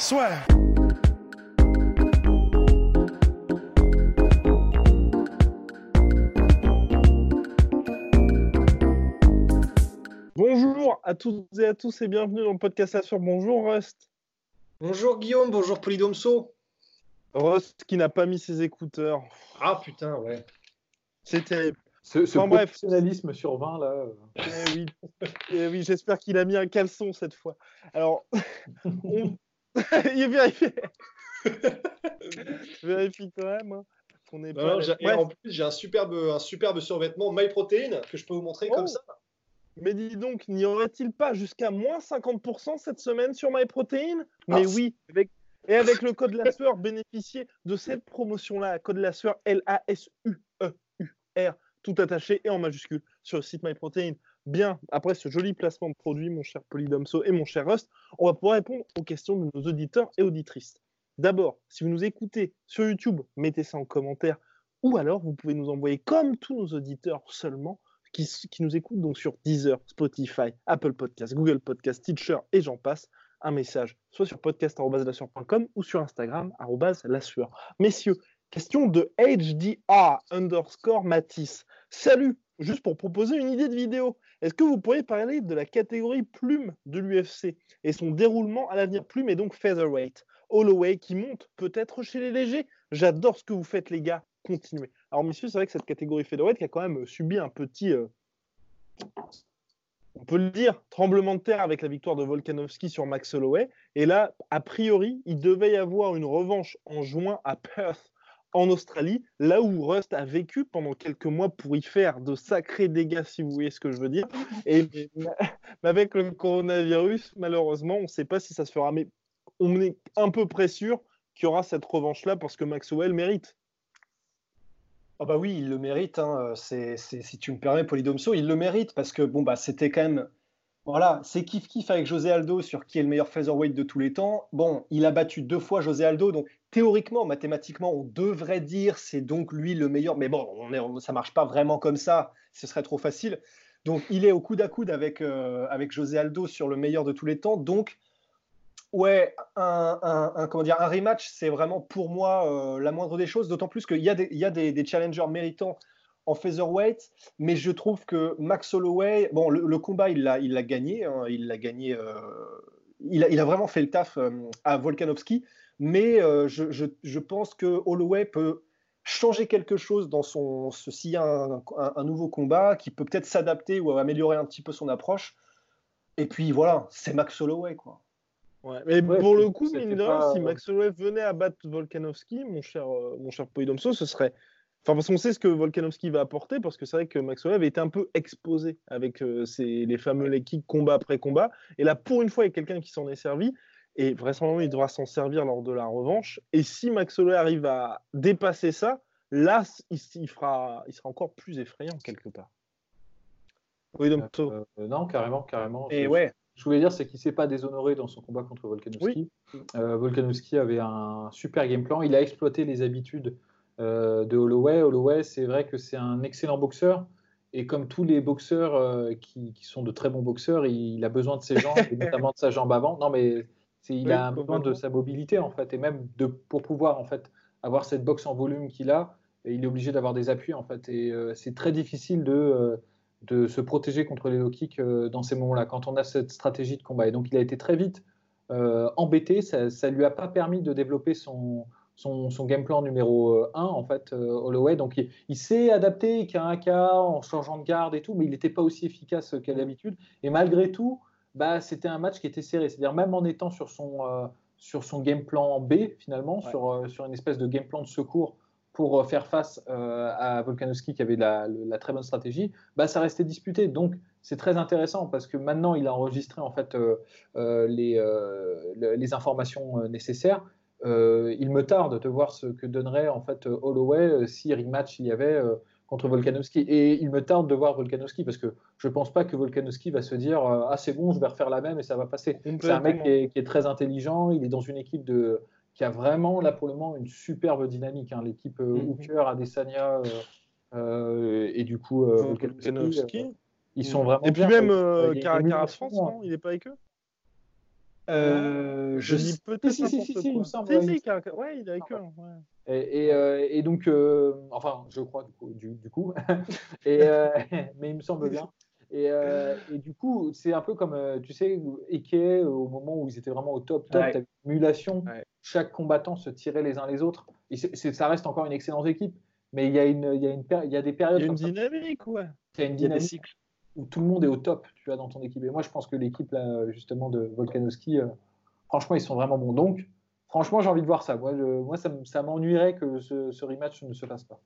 Soit. Bonjour à toutes et à tous et bienvenue dans le podcast Assure. Bonjour Rust. Bonjour Guillaume, bonjour Polydomso. Rust qui n'a pas mis ses écouteurs. Ah putain, ouais. C'est terrible. Ce, ce Enfin, bref. professionnalisme sur 20, là. euh, Eh oui, Eh oui j'espère qu'il a mis un caleçon cette fois. Alors, on... il vérifie. Je vérifie quand même hein, qu'on n'est Non, pas. et en plus, j'ai un superbe, un superbe survêtement MyProtein que je peux vous montrer Oh. comme ça. mais dis donc, n'y aurait-il pas jusqu'à moins 50% cette semaine sur MyProtein Mais Ah, oui, avec... et avec le code la sueur, bénéficiez de cette promotion-là. Code la sueur, L-A-S-U-E-U-R, tout attaché et en majuscule sur le site MyProtein. Bien, après ce joli placement de produit, mon cher Polydomso et mon cher Rust, on va pouvoir répondre aux questions de nos auditeurs et auditrices. D'abord, si vous nous écoutez sur YouTube, mettez ça en commentaire, ou alors vous pouvez nous envoyer, comme tous nos auditeurs seulement, qui, nous écoutent donc sur Deezer, Spotify, Apple Podcasts, Google Podcasts, Teacher et j'en passe, un message, soit sur podcast.lassueur.com ou sur Instagram, arobase lassueur. Messieurs, question de HDR underscore Matisse. Salut, juste pour proposer une idée de vidéo, est-ce que vous pourriez parler de la catégorie plume de l'UFC et son déroulement à l'avenir plume et donc featherweight? Holloway qui monte peut-être chez les légers J'adore ce que vous faites les gars, continuez. Alors messieurs, c'est vrai que cette catégorie featherweight qui a quand même subi un petit... euh, on peut le dire, tremblement de terre avec la victoire de Volkanovski sur Max Holloway. Et là, a priori, il devait y avoir une revanche en juin à Perth, en Australie, là où Rust a vécu pendant quelques mois pour y faire de sacrés dégâts, si vous voyez ce que je veux dire. Et mais avec le coronavirus, malheureusement, on ne sait pas si ça se fera. Mais on est un peu près sûr qu'il y aura cette revanche-là parce que Maxwell mérite. Ah bah oui, il le mérite. hein. C'est- si tu me permets, Polydomso, il le mérite parce que bon bah c'était quand même. Voilà, c'est kiff kiff avec José Aldo sur qui est le meilleur featherweight de tous les temps. Bon, il a battu deux fois José Aldo, donc théoriquement, mathématiquement, on devrait dire c'est donc lui le meilleur. Mais bon, on est, ça marche pas vraiment comme ça. Ce serait trop facile. Donc il est au coude à coude avec euh, avec José Aldo sur le meilleur de tous les temps. Donc Ouais, un, comment dire, un rematch, c'est vraiment pour moi euh, la moindre des choses, d'autant plus qu'il y a, il y a des challengers méritants en featherweight, mais je trouve que Max Holloway, bon, le, le combat, il l'a il l'a gagné, hein, il l'a gagné, euh, il, a, il a vraiment fait le taf euh, à Volkanovski, mais euh, je, je- je pense que Holloway peut changer quelque chose dans son, s'il y a un, un- un nouveau combat, qui peut peut-être s'adapter ou améliorer un petit peu son approche, et puis voilà, c'est Max Holloway, quoi. Ouais, mais Ouais, pour le coup, mine de rien, pas- si Max Holloway venait à battre Volkanovski, mon cher, euh, mon cher Polydomso, ce serait. Enfin, parce qu'on sait ce que Volkanovski va apporter, parce que c'est vrai que Max Holloway avait été un peu exposé avec euh, les fameux leg kicks combat après combat. Et là, pour une fois, il y a quelqu'un qui s'en est servi. Et vraisemblablement, il devra s'en servir lors de la revanche. Et si Max Holloway arrive à dépasser ça, là, il, il fera, il sera encore plus effrayant quelque part. Polydomso. euh, non, carrément, carrément. Et Je- ouais. Je voulais dire, c'est qu'il s'est pas déshonoré dans son combat contre Volkanovski. Euh, Volkanovski avait un super game plan. Il a exploité les habitudes de Holloway. Holloway, c'est vrai que c'est un excellent boxeur. Et comme tous les boxeurs euh, qui, qui sont de très bons boxeurs, il, il a besoin de ses jambes, et notamment de sa jambe avant. Non, mais il Oui, a besoin de sa mobilité, en fait. Et même de, pour pouvoir en fait, avoir cette boxe en volume qu'il a, et il est obligé d'avoir des appuis, en fait. Et euh, c'est très difficile de, euh, de se protéger contre les low kicks euh, dans ces moments-là, quand on a cette stratégie de combat. Et donc, il a été très vite euh, embêté. Ça ne lui a pas permis de développer son, son, son game plan numéro 1, en fait, euh, Holloway. Donc, il, il s'est adapté qu'à un cas en changeant de garde et tout, mais il n'était pas aussi efficace qu'à d'habitude. Et malgré tout, bah, c'était un match qui était serré. C'est-à-dire, même en étant sur son, euh, sur son game plan B, finalement, Ouais. sur, euh, sur une espèce de game plan de secours pour faire face à Volkanovski qui avait la, très bonne stratégie, bah, ça restait disputé. Donc c'est très intéressant parce que maintenant il a enregistré en fait les, les, informations nécessaires. Il me tarde de voir ce que donnerait en fait Holloway si rematch il y avait contre Volkanovski. Et il me tarde de voir Volkanovski parce que je ne pense pas que Volkanovski va se dire Ah, c'est bon, je vais refaire la même et ça va passer. C'est un mec qui est, très intelligent, il est dans une équipe de, qui a vraiment, là pour le moment, une superbe dynamique. Hein. L'équipe euh, mm-hmm. Hooker, Adesanya euh, euh, et du coup Volkanovski. ils sont vraiment. Et puis même Caracas France, non? Il n'est pas avec eux? Euh, je dis peut-être. Si, si, si, si, il me semble. ouais, il est avec eux. Et, euh, et, donc, euh, enfin, je crois du coup, du, coup. et, mais il me semble bien. Et, et du coup, c'est un peu comme, tu sais, Ike, au moment où ils étaient vraiment au top, top, ouais. émulation, chaque combattant se tirait les uns les autres. Et ça reste encore une excellente équipe, mais il y a, une, il y a, une, il y a des périodes. Il y a une dynamique, ouais. Il y a une dynamique où tout le monde est au top, tu vois, dans ton équipe. Et moi, je pense que l'équipe, là, justement, de Volkanovski, euh, franchement, ils sont vraiment bons. Donc, franchement, j'ai envie de voir ça. Moi, moi ça, m'ennuierait que ce, rematch ne se fasse pas.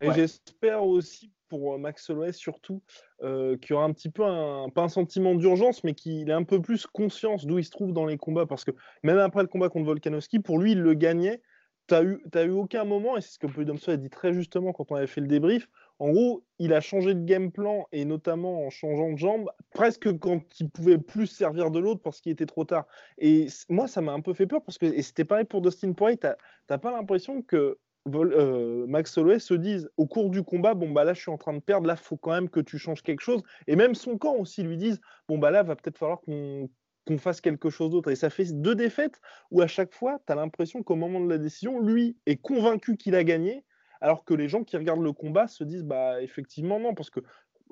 Et j'espère aussi pour Max Holloway surtout euh, qu'il y aura un petit peu un, pas un sentiment d'urgence, mais qu'il ait un peu plus conscience d'où il se trouve dans les combats. Parce que même après le combat contre Volkanovski, pour lui, il le gagnait. Tu n'as eu, eu aucun moment, et c'est ce que Polydomso a dit très justement quand on avait fait le débrief, en gros, il a changé de game plan et notamment en changeant de jambe, presque quand il pouvait plus servir de l'autre parce qu'il était trop tard. Et moi, ça m'a un peu fait peur parce que, et c'était pareil pour Dustin Poirier, t'as pas l'impression que euh, Max Holloway se dise au cours du combat, bon bah là je suis en train de perdre, là faut quand même que tu changes quelque chose. Et même son camp aussi lui dise, bon bah là va peut-être falloir qu'on fasse quelque chose d'autre. Et ça fait deux défaites où à chaque fois, tu as l'impression qu'au moment de la décision, lui est convaincu qu'il a gagné alors que les gens qui regardent le combat se disent bah effectivement non, parce que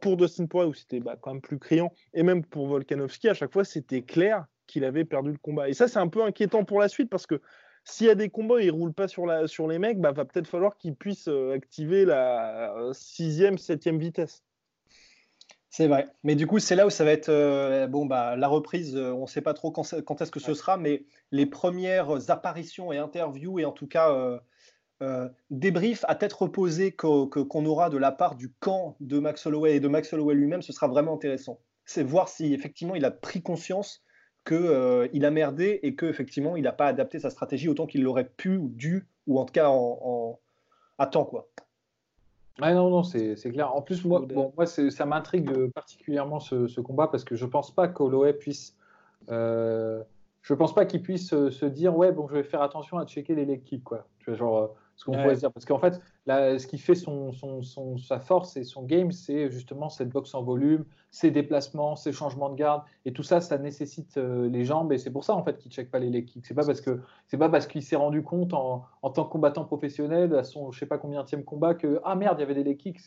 pour Dustin Poirier où c'était bah, quand même plus criant, et même pour Volkanovski, à chaque fois c'était clair qu'il avait perdu le combat. Et ça c'est un peu inquiétant pour la suite parce que s'il y a des combats, ils roulent pas sur, la, sur les mecs, bah, va peut-être falloir qu'ils puissent euh, activer la euh, sixième, septième vitesse. C'est vrai. Mais du coup, c'est là où ça va être euh, bon, bah, la reprise. on ne sait pas trop quand, est-ce que ce sera, mais les premières apparitions et interviews, et en tout cas euh, débrief à tête reposée qu'on aura de la part du camp de Max Holloway et de Max Holloway lui-même, ce sera vraiment intéressant. C'est voir si effectivement il a pris conscience qu'il euh, a merdé et qu'effectivement il n'a pas adapté sa stratégie autant qu'il l'aurait pu ou dû, ou en tout cas en, à temps. Quoi. non, non, c'est clair. En plus, moi, bon, moi ça m'intrigue particulièrement ce, combat parce que je ne pense pas qu'Holloway puisse. Euh, je pense pas qu'il puisse se dire ouais bon je vais faire attention à checker les leg kicks quoi. Tu vois, genre ce qu'on pourrait dire. Parce qu'en fait, là, ce qui fait son, son, sa force et son game, c'est justement cette boxe en volume, ses déplacements, ses changements de garde. Et tout ça, ça nécessite euh, les jambes. Et c'est pour ça, en fait, qu'il ne check pas les leg kicks. C'est pas parce que c'est pas parce qu'il s'est rendu compte en, en, tant que combattant professionnel, à son je sais pas combien de combat, que ah merde, il y avait des leg kicks.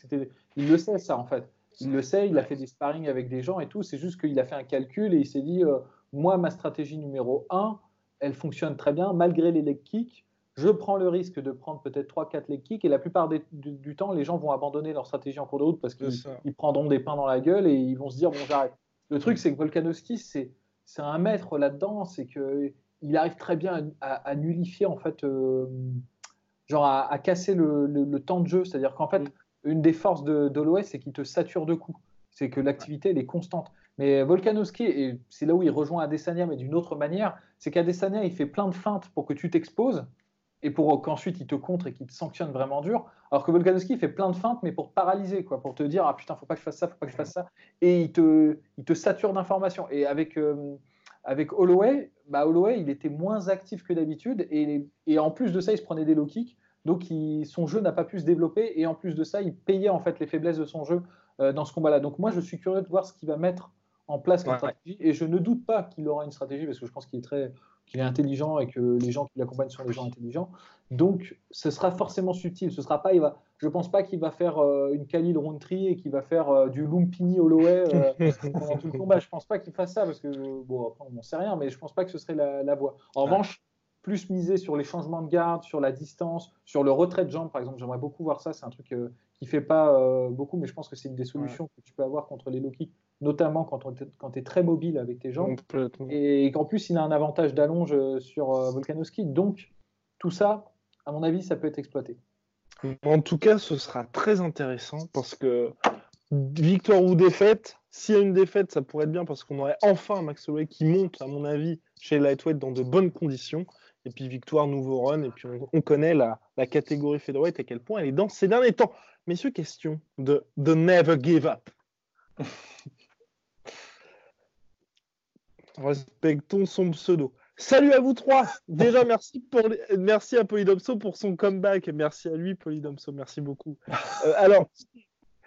Il le sait, ça, en fait. Il le sait, il a fait des sparring avec des gens et tout. C'est juste qu'il a fait un calcul et il s'est dit euh, moi, ma stratégie numéro 1, elle fonctionne très bien malgré les leg kicks je prends le risque de prendre peut-être 3-4 leg kicks et la plupart du, temps, les gens vont abandonner leur stratégie en cours de route parce qu'ils prendront des pains dans la gueule et ils vont se dire bon j'arrête. Le truc c'est que Volkanovski c'est un maître là-dedans, c'est que il arrive très bien à, nullifier en fait, euh, genre à, casser le, temps de jeu. C'est-à-dire qu'en fait, mm. une des forces de, de l'OS c'est qu'il te sature de coups. C'est que l'activité elle est constante. Mais Volkanovski, et c'est là où il rejoint Adesanya, mais d'une autre manière, c'est qu'Adesanya il fait plein de feintes pour que tu t'exposes et pour qu'ensuite il te contre et qu'il te sanctionne vraiment dur. Alors que Volkanovski fait plein de feintes, mais pour te paralyser, quoi, pour te dire ah putain, faut pas que je fasse ça, faut pas que je fasse ça, et il te, il te sature d'informations. Et avec euh, avec Holloway, bah Holloway, il était moins actif que d'habitude, et, et, en plus de ça, il se prenait des low kicks, donc son jeu n'a pas pu se développer, et en plus de ça, il payait en fait les faiblesses de son jeu euh, dans ce combat-là. Donc moi, je suis curieux de voir ce qu'il va mettre en place comme stratégie, et je ne doute pas qu'il aura une stratégie parce que je pense qu'il est très qu'il est intelligent et que les gens qui l'accompagnent sont des gens intelligents. Donc, ce sera forcément subtil. Ce sera pas, il va, je pense pas qu'il va faire euh, une Khalil Roundtree et qu'il va faire euh, du Lumpini Holloway euh, pendant tout le combat. Je pense pas qu'il fasse ça parce que, bon, après, on n'en sait rien, mais je pense pas que ce serait la, voie. En revanche, plus miser sur les changements de garde, sur la distance, sur le retrait de jambes, par exemple. J'aimerais beaucoup voir ça. C'est un truc qui qui fait pas beaucoup, mais je pense que c'est une des solutions que tu peux avoir contre les low kicks notamment quand, tu es très mobile avec tes jambes. Et qu'en plus, il a un avantage d'allonge euh, sur euh, Volkanovski. Donc, tout ça, à mon avis, ça peut être exploité. En tout cas, ce sera très intéressant parce que victoire ou défaite, s'il y a une défaite, ça pourrait être bien parce qu'on aurait enfin Max Holloway qui monte, à mon avis, chez Lightweight dans de bonnes conditions. Et puis victoire, nouveau run. Et puis on, connaît la, catégorie featherweight à quel point elle est dans ces derniers temps. Messieurs, question de The Never Give Up. Respectons son pseudo. Salut à vous trois. Déjà, merci, pour merci à Polydomso pour son comeback. Merci à lui, Polydomso. Merci beaucoup. Euh, alors,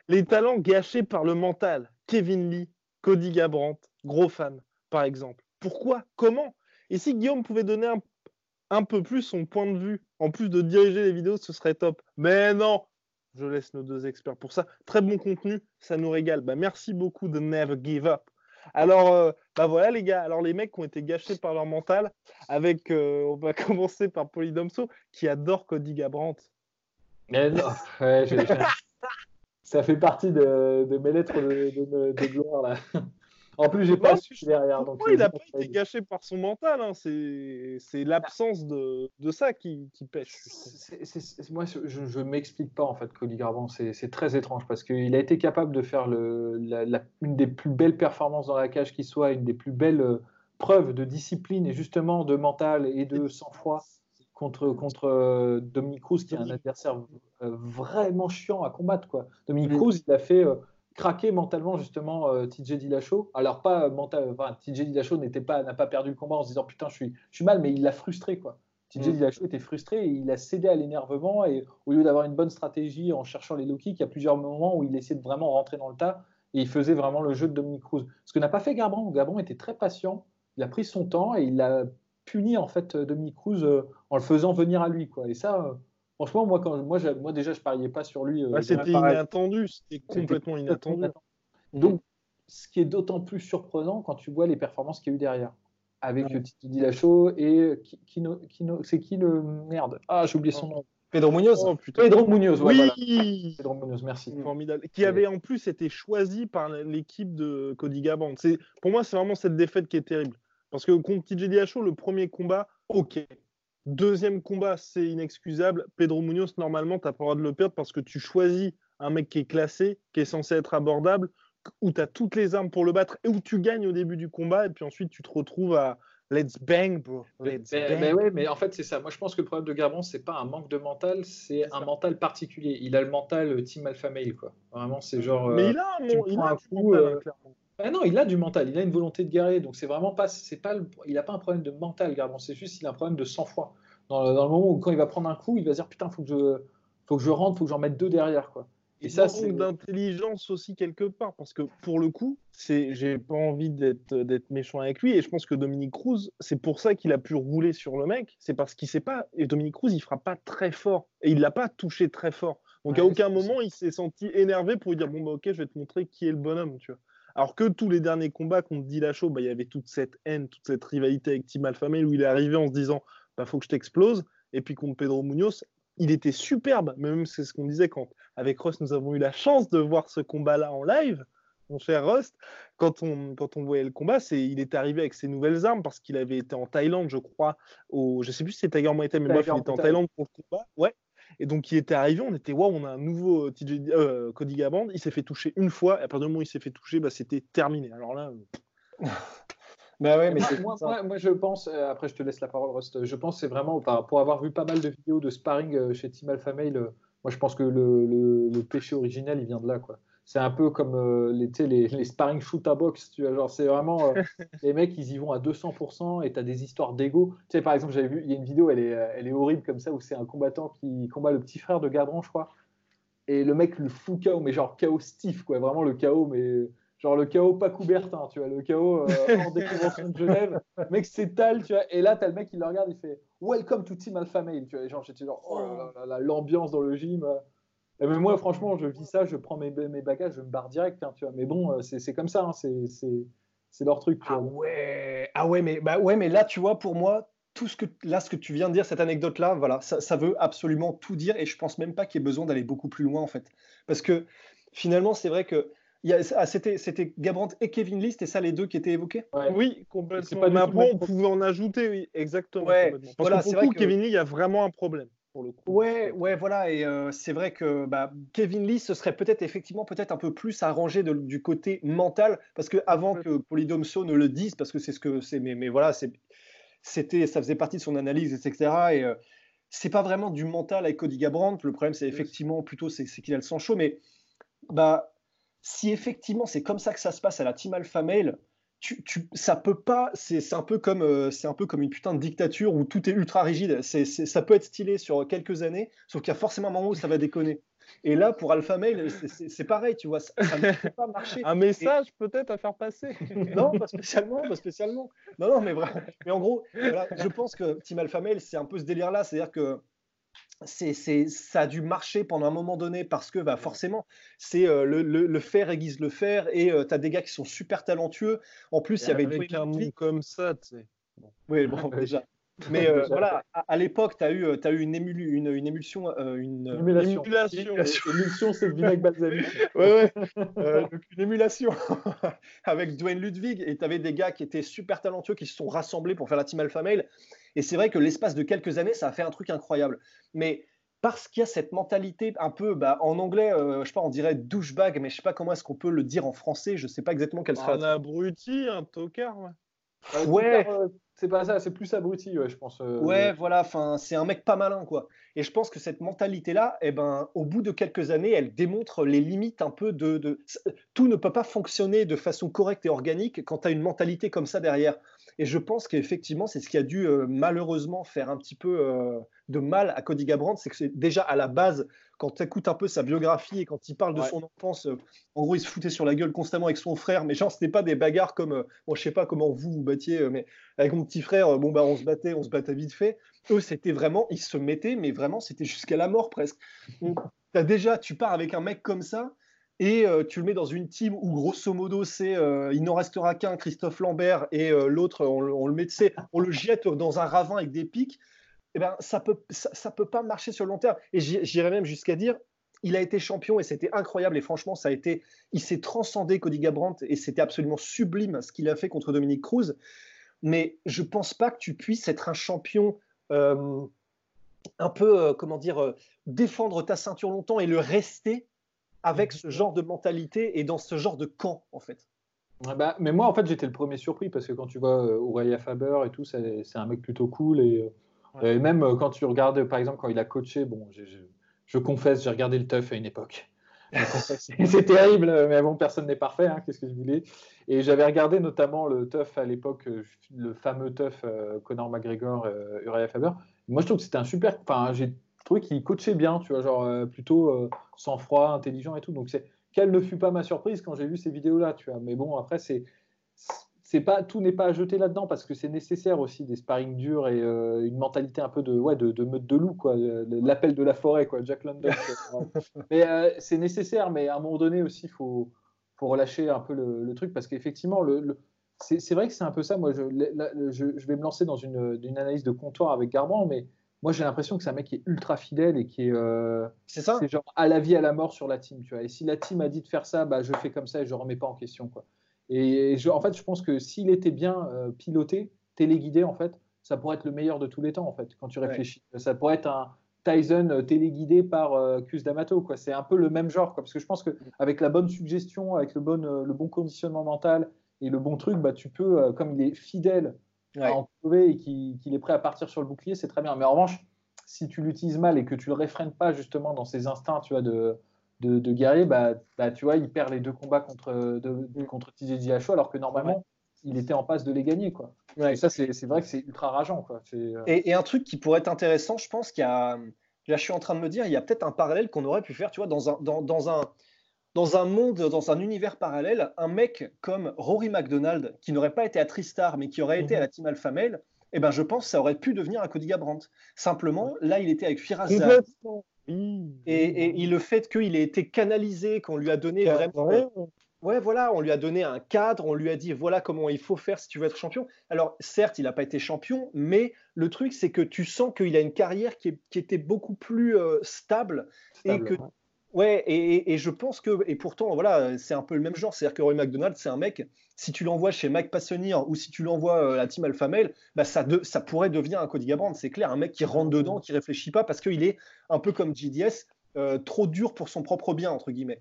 les talents gâchés par le mental. Kevin Lee, Cody Gabrandt, gros fan, par exemple. Pourquoi? Comment? Et si Guillaume pouvait donner un, un, peu plus son point de vue, en plus de diriger les vidéos, ce serait top. Mais non Je laisse nos deux experts pour ça. Très bon contenu, ça nous régale. Bah, merci beaucoup de Never Give Up. Alors, euh, bah voilà les gars, alors les mecs qui ont été gâchés par leur mental, avec, euh, on va commencer par Polydomso, qui adore Cody Gabrandt. Mais non, ça fait partie de, mes lettres de, de gloire là. En plus, j'ai pas su derrière. Donc il n'a pas été gâché par son mental. Hein. C'est l'absence de, de, ça qui, qui pêche. moi, je ne m'explique pas en fait, Cody Garbrandt. C'est très étrange parce qu'il a été capable de faire le, la, une des plus belles performances dans la cage qui soit, une des plus belles euh, preuves de discipline et justement de mental et de sang-froid contre, contre euh, Dominique Cruz, qui est un adversaire euh, vraiment chiant à combattre. Quoi. Dominique mm. Cruz, il a fait craqué mentalement justement euh, TJ Dillashaw. Alors pas mental, enfin, TJ Dillashaw n'était pas n'a pas perdu le combat en se disant putain je suis je suis mal, mais il l'a frustré quoi. TJ mm. Dillashaw était frustré et il a cédé à l'énervement et au lieu d'avoir une bonne stratégie en cherchant les low kicks, il y a plusieurs moments où il essayait de vraiment rentrer dans le tas et il faisait vraiment le jeu de Dominic Cruz. Ce que n'a pas fait Gabron. Gabron était très patient, il a pris son temps et il a puni en fait Dominic Cruz euh, en le faisant venir à lui quoi. Et ça euh, Franchement, moi, quand, moi, moi déjà, je pariais pas sur lui. Euh, c'était inattendu, c'était complètement inattendu. Donc, ce qui est d'autant plus surprenant quand tu vois les performances qu'il y a eu derrière. Avec ouais. Titi Dillashaw et Kino, Kino, c'est qui le merde? Ah, j'ai oublié son nom. Pedro Munoz. Oh, Pedro Munoz, oui. Pedro Munoz, merci. Formidable. Qui avait en plus été choisi par l'équipe de Cody Gaband. Pour moi, c'est vraiment cette défaite qui est terrible. Parce que contre TJ Dillashaw, le premier combat, ok, Deuxième combat, c'est inexcusable. Pedro Munoz, normalement, tu n'as pas le droit de le perdre parce que tu choisis un mec qui est classé, qui est censé être abordable, où tu as toutes les armes pour le battre et où tu gagnes au début du combat. Et puis ensuite, tu te retrouves à let's bang, bro. Let's mais, bang. Mais, mais en fait, c'est ça. Moi, je pense que le problème de Garbrandt, c'est pas un manque de mental, c'est un mental particulier. Il a le mental euh, Team Alpha Male, quoi. Vraiment, c'est genre. Mais il a un, il a un coup, mental, euh, clairement. Ah non, il a du mental, il a une volonté de guerrer, donc c'est vraiment pas, c'est pas, il n'a pas un problème de mental, Garbrandt, c'est juste il a un problème de sang-froid. Dans, le moment où quand il va prendre un coup, il va se dire putain, faut que je, faut que je rentre, faut que j'en mette deux derrière, quoi. Et, ça, c'est d'intelligence aussi quelque part, parce que pour le coup, c'est, j'ai pas envie d'être, d'être méchant avec lui, et je pense que Dominique Cruz, c'est pour ça qu'il a pu rouler sur le mec, c'est parce qu'il sait pas, et Dominique Cruz, il fera pas très fort, et il l'a pas touché très fort. Donc à aucun moment, il s'est senti énervé pour lui dire bon bah ok, je vais te montrer qui est le bonhomme, tu vois. Alors que tous les derniers combats contre Dillashaw, bah, il y avait toute cette haine, toute cette rivalité avec Tim Alphamel où il est arrivé en se disant bah, faut que je t'explose. Et puis contre Pedro Munoz, il était superbe. Même c'est ce qu'on disait quand, avec Rust, nous avons eu la chance de voir ce combat-là en live. Mon cher Rust, quand on, quand on voyait le combat, c'est, il est arrivé avec ses nouvelles armes parce qu'il avait été en Thaïlande, je crois, au, je sais plus si c'était Tiger Muay Thai, mais bref, il était en Thaïlande pour le combat. Ouais. Et donc, il était arrivé, on était, waouh, on a un nouveau TJ, euh, Cody Gaband. Il s'est fait toucher une fois, et à partir du moment où il s'est fait toucher, bah, c'était terminé. Alors là. Euh, bah ouais, mais moi, moi, je pense, euh, après je te laisse la parole, Rust, je pense c'est vraiment, pour avoir vu pas mal de vidéos de sparring chez Team Alpha Male, moi je pense que le, le, péché originel, il vient de là. quoi c'est un peu comme euh, les, les, les, sparring shoot à box, tu vois, genre c'est vraiment euh, les mecs ils y vont à 200% et tu as des histoires d'ego. Tu sais par exemple, j'avais vu il y a une vidéo, elle est, elle est horrible comme ça où c'est un combattant qui combat le petit frère de Gardron, je crois. Et le mec le fout KO mais genre KO stiff quoi, vraiment le KO mais genre le KO pas Coubertin, tu vois, le KO euh, en déconvention de Genève. Le mec s'étale, tu vois, et là t'as le mec qui le regarde, il fait Welcome to Team Alpha Male, tu vois, genre j'étais genre oh là là, l'ambiance dans le gym. Mais moi, franchement, je vis ça, je prends mes, mes bagages, je me barre direct. Hein, tu vois. Mais bon, euh, c'est comme ça, hein, c'est leur truc. ah ouais, ah ouais, mais bah ouais, mais là, tu vois, pour moi, tout ce que là, ce que tu viens de dire, cette anecdote-là, voilà, ça, ça, veut absolument tout dire, et je pense même pas qu'il y ait besoin d'aller beaucoup plus loin en fait, parce que finalement, c'est vrai que ah, c'était Gabrant et Kevin Lee, c'était ça les deux qui étaient évoqués? Oui, complètement. Pas mais après, on pouvait en ajouter, oui, exactement. Ouais, Parce voilà, que pour coup, Kevin Lee, il y a vraiment un problème pour le coup. Ouais, ouais, voilà. Et euh, c'est vrai que bah, Kevin Lee, ce serait peut-être effectivement peut-être un peu plus arrangé de- du côté mental, parce que avant que Polydomso ne le dise, parce que c'est ce que c'est, mais, mais voilà, c'était, ça faisait partie de son analyse, etc. Et euh, c'est pas vraiment du mental avec Cody Garbrandt. Le problème, c'est effectivement plutôt c'est c'est qu'il a le sang chaud. Mais bah, si effectivement c'est comme ça que ça se passe à la Team Alpha Male, tu, tu- ça peut pas. C'est un peu comme euh, c'est un peu comme une putain de dictature où tout est ultra rigide. C'est ça peut être stylé sur quelques années, sauf qu'il y a forcément un moment où ça va déconner. Et là, pour Alpha Male, c'est- pareil, tu vois, ça, ça ne peut pas marcher. Un message peut-être à faire passer. Non, pas spécialement, pas spécialement. Non, non, mais vraiment. Mais en gros, voilà, je pense que Team Alpha Male, c'est un peu ce délire-là, c'est-à-dire que c'est, c'est, ça a dû marcher pendant un moment donné parce que bah, forcément, c'est euh, le, le, le faire aiguise le faire et tu as des gars qui sont super talentueux. En plus, il y avait avec un nom comme ça, tu sais. Oui, bon, déjà. Mais euh, voilà, à, à l'époque, tu as eu, euh, t'as eu une, émulu- une, une émulsion, euh, une, Émulation. Émulation. Émulsion, c'est le vinaigre balsamique. Ouais, ouais. Euh, donc une émulation avec Dwayne Ludwig et tu avais des gars qui étaient super talentueux qui se sont rassemblés pour faire la team Alpha Male. Et c'est vrai que l'espace de quelques années, ça a fait un truc incroyable. Mais parce qu'il y a cette mentalité un peu, bah, en anglais, euh, je sais pas, on dirait douchebag, mais je sais pas comment est-ce qu'on peut le dire en français. Je sais pas exactement quelle serait. Un abruti, un tocard. ouais. Euh, Ouais. Euh, C'est pas ça, c'est plus abruti, ouais, je pense. euh, Ouais, voilà, enfin, c'est un mec pas malin, quoi. Et je pense que cette mentalité-là, eh ben, au bout de quelques années, elle démontre les limites un peu de, de- Tout ne peut pas fonctionner de façon correcte et organique quand tu as une mentalité comme ça derrière. Et je pense qu'effectivement, c'est ce qui a dû euh, malheureusement faire un petit peu euh, de mal à Cody Garbrandt, c'est que c'est déjà à la base, quand tu écoutes un peu sa biographie et quand il parle de Ouais. son enfance, euh, en gros, il se foutait sur la gueule constamment avec son frère, mais genre, c'était pas des bagarres comme, euh, bon, je sais pas comment vous vous battiez, euh, mais avec mon petit frère, bon, bah, on se battait, on se battait vite fait. Eux, c'était vraiment, ils se mettaient, mais vraiment, c'était jusqu'à la mort presque. Donc, t'as déjà, tu pars avec un mec comme ça, et euh, tu le mets dans une team où, grosso modo, c'est euh, il n'en restera qu'un, Christophe Lambert, et euh, l'autre, on, le- on le met, on le jette dans un ravin avec des pics. Eh ben, ça peut, ça, ça peut pas marcher sur le long terme. Et j'irais même jusqu'à dire, il a été champion et c'était incroyable. Et franchement, ça a été, il s'est transcendé Cody Garbrandt et c'était absolument sublime ce qu'il a fait contre Dominique Cruz. Mais je pense pas que tu puisses être un champion euh, un peu, euh, comment dire, euh, défendre ta ceinture longtemps et le rester avec ce genre de mentalité et dans ce genre de camp, en fait. Bah, mais moi, en fait, j'étais le premier surpris parce que quand tu vois euh, Uriah Faber et tout, c'est un mec plutôt cool. Et, Ouais. et même euh, quand tu regardes, par exemple, quand il a coaché, bon, j'ai- je confesse, j'ai regardé le TUF à une époque. Je c'est terrible, mais bon, personne n'est parfait, hein, qu'est-ce que je voulais. Et j'avais regardé notamment le TUF à l'époque, euh, le fameux TUF euh, Conor McGregor, euh, Uriah Faber. Moi, je trouve que c'était un super. Enfin, j'ai trouvé qu'il coachait bien, tu vois, genre euh, plutôt euh, sang-froid, intelligent et tout. Donc, c'est quelle ne fut pas ma surprise quand j'ai vu ces vidéos-là, tu vois. Mais bon, après, c'est c'est pas tout n'est pas à jeter là-dedans parce que c'est nécessaire aussi des sparring durs et euh, une mentalité un peu de ouais de, de meute de loup quoi, l'appel de la forêt quoi, Jack London. mais euh, c'est nécessaire, mais à un moment donné aussi, faut faut relâcher un peu le, le truc parce qu'effectivement le, le- c'est c'est vrai que c'est un peu ça. Moi, je, la- je, je vais me lancer dans une, une analyse de comptoir avec Garbrand, mais moi j'ai l'impression que c'est un mec qui est ultra fidèle et qui est euh, C'est ça c'est genre à la vie, à la mort sur la team, tu vois. Et si la team a dit de faire ça, bah, je fais comme ça et je remets pas en question, quoi. Et je- en fait, je pense que s'il était bien euh, piloté, téléguidé, en fait, ça pourrait être le meilleur de tous les temps, en fait, quand tu Ouais. réfléchis. Ça pourrait être un Tyson euh, téléguidé par euh, Cus D'Amato, quoi. C'est un peu le même genre, quoi. Parce que je pense qu'avec la bonne suggestion, avec le bon, euh, le bon conditionnement mental et le bon truc, bah, tu peux, comme il est fidèle Ouais. à en trouver et qu'il qu'il est prêt à partir sur le bouclier, c'est très bien. Mais en revanche, si tu l'utilises mal et que tu le réfrènes pas justement dans ses instincts, tu vois, de, de, de guerrier, bah, bah, tu vois, il perd les deux combats contre, de, de- contre TJ Dillashaw, alors que normalement, il était en passe de les gagner, quoi. Ouais. Et ça, c'est c'est vrai que c'est ultra rageant, quoi. C'est, euh, Et, et un truc qui pourrait être intéressant, je pense qu'il y a. Là, je suis en train de me dire, il y a peut-être un parallèle qu'on aurait pu faire, tu vois, dans un, dans, dans un, dans un monde, dans un univers parallèle, un mec comme Rory McDonald, qui n'aurait pas été à Tristar, mais qui aurait été à la Team Alpha Male, eh ben, je pense que ça aurait pu devenir un Cody Garbrandt. Simplement, là, il était avec Firas Oui. Et, et- et le fait qu'il ait été canalisé, qu'on lui a donné vraiment. Ouais. Ouais, voilà, on lui a donné un cadre, on lui a dit voilà comment il faut faire si tu veux être champion. Alors, certes, il n'a pas été champion, mais le truc, c'est que tu sens qu'il a une carrière qui, est- qui était beaucoup plus euh, stable, et que ouais. Ouais, et, je pense que, et pourtant, voilà, c'est un peu le même genre. C'est-à-dire que Roy McDonald, c'est un mec, si tu l'envoies chez Mike Passonnier ou si tu l'envoies à la team Alpha Male, bah ça, ça pourrait devenir un Cody Garbrandt. C'est clair, un mec qui rentre dedans, qui réfléchit pas parce qu'il est un peu comme GDS, euh, trop dur pour son propre bien, entre guillemets.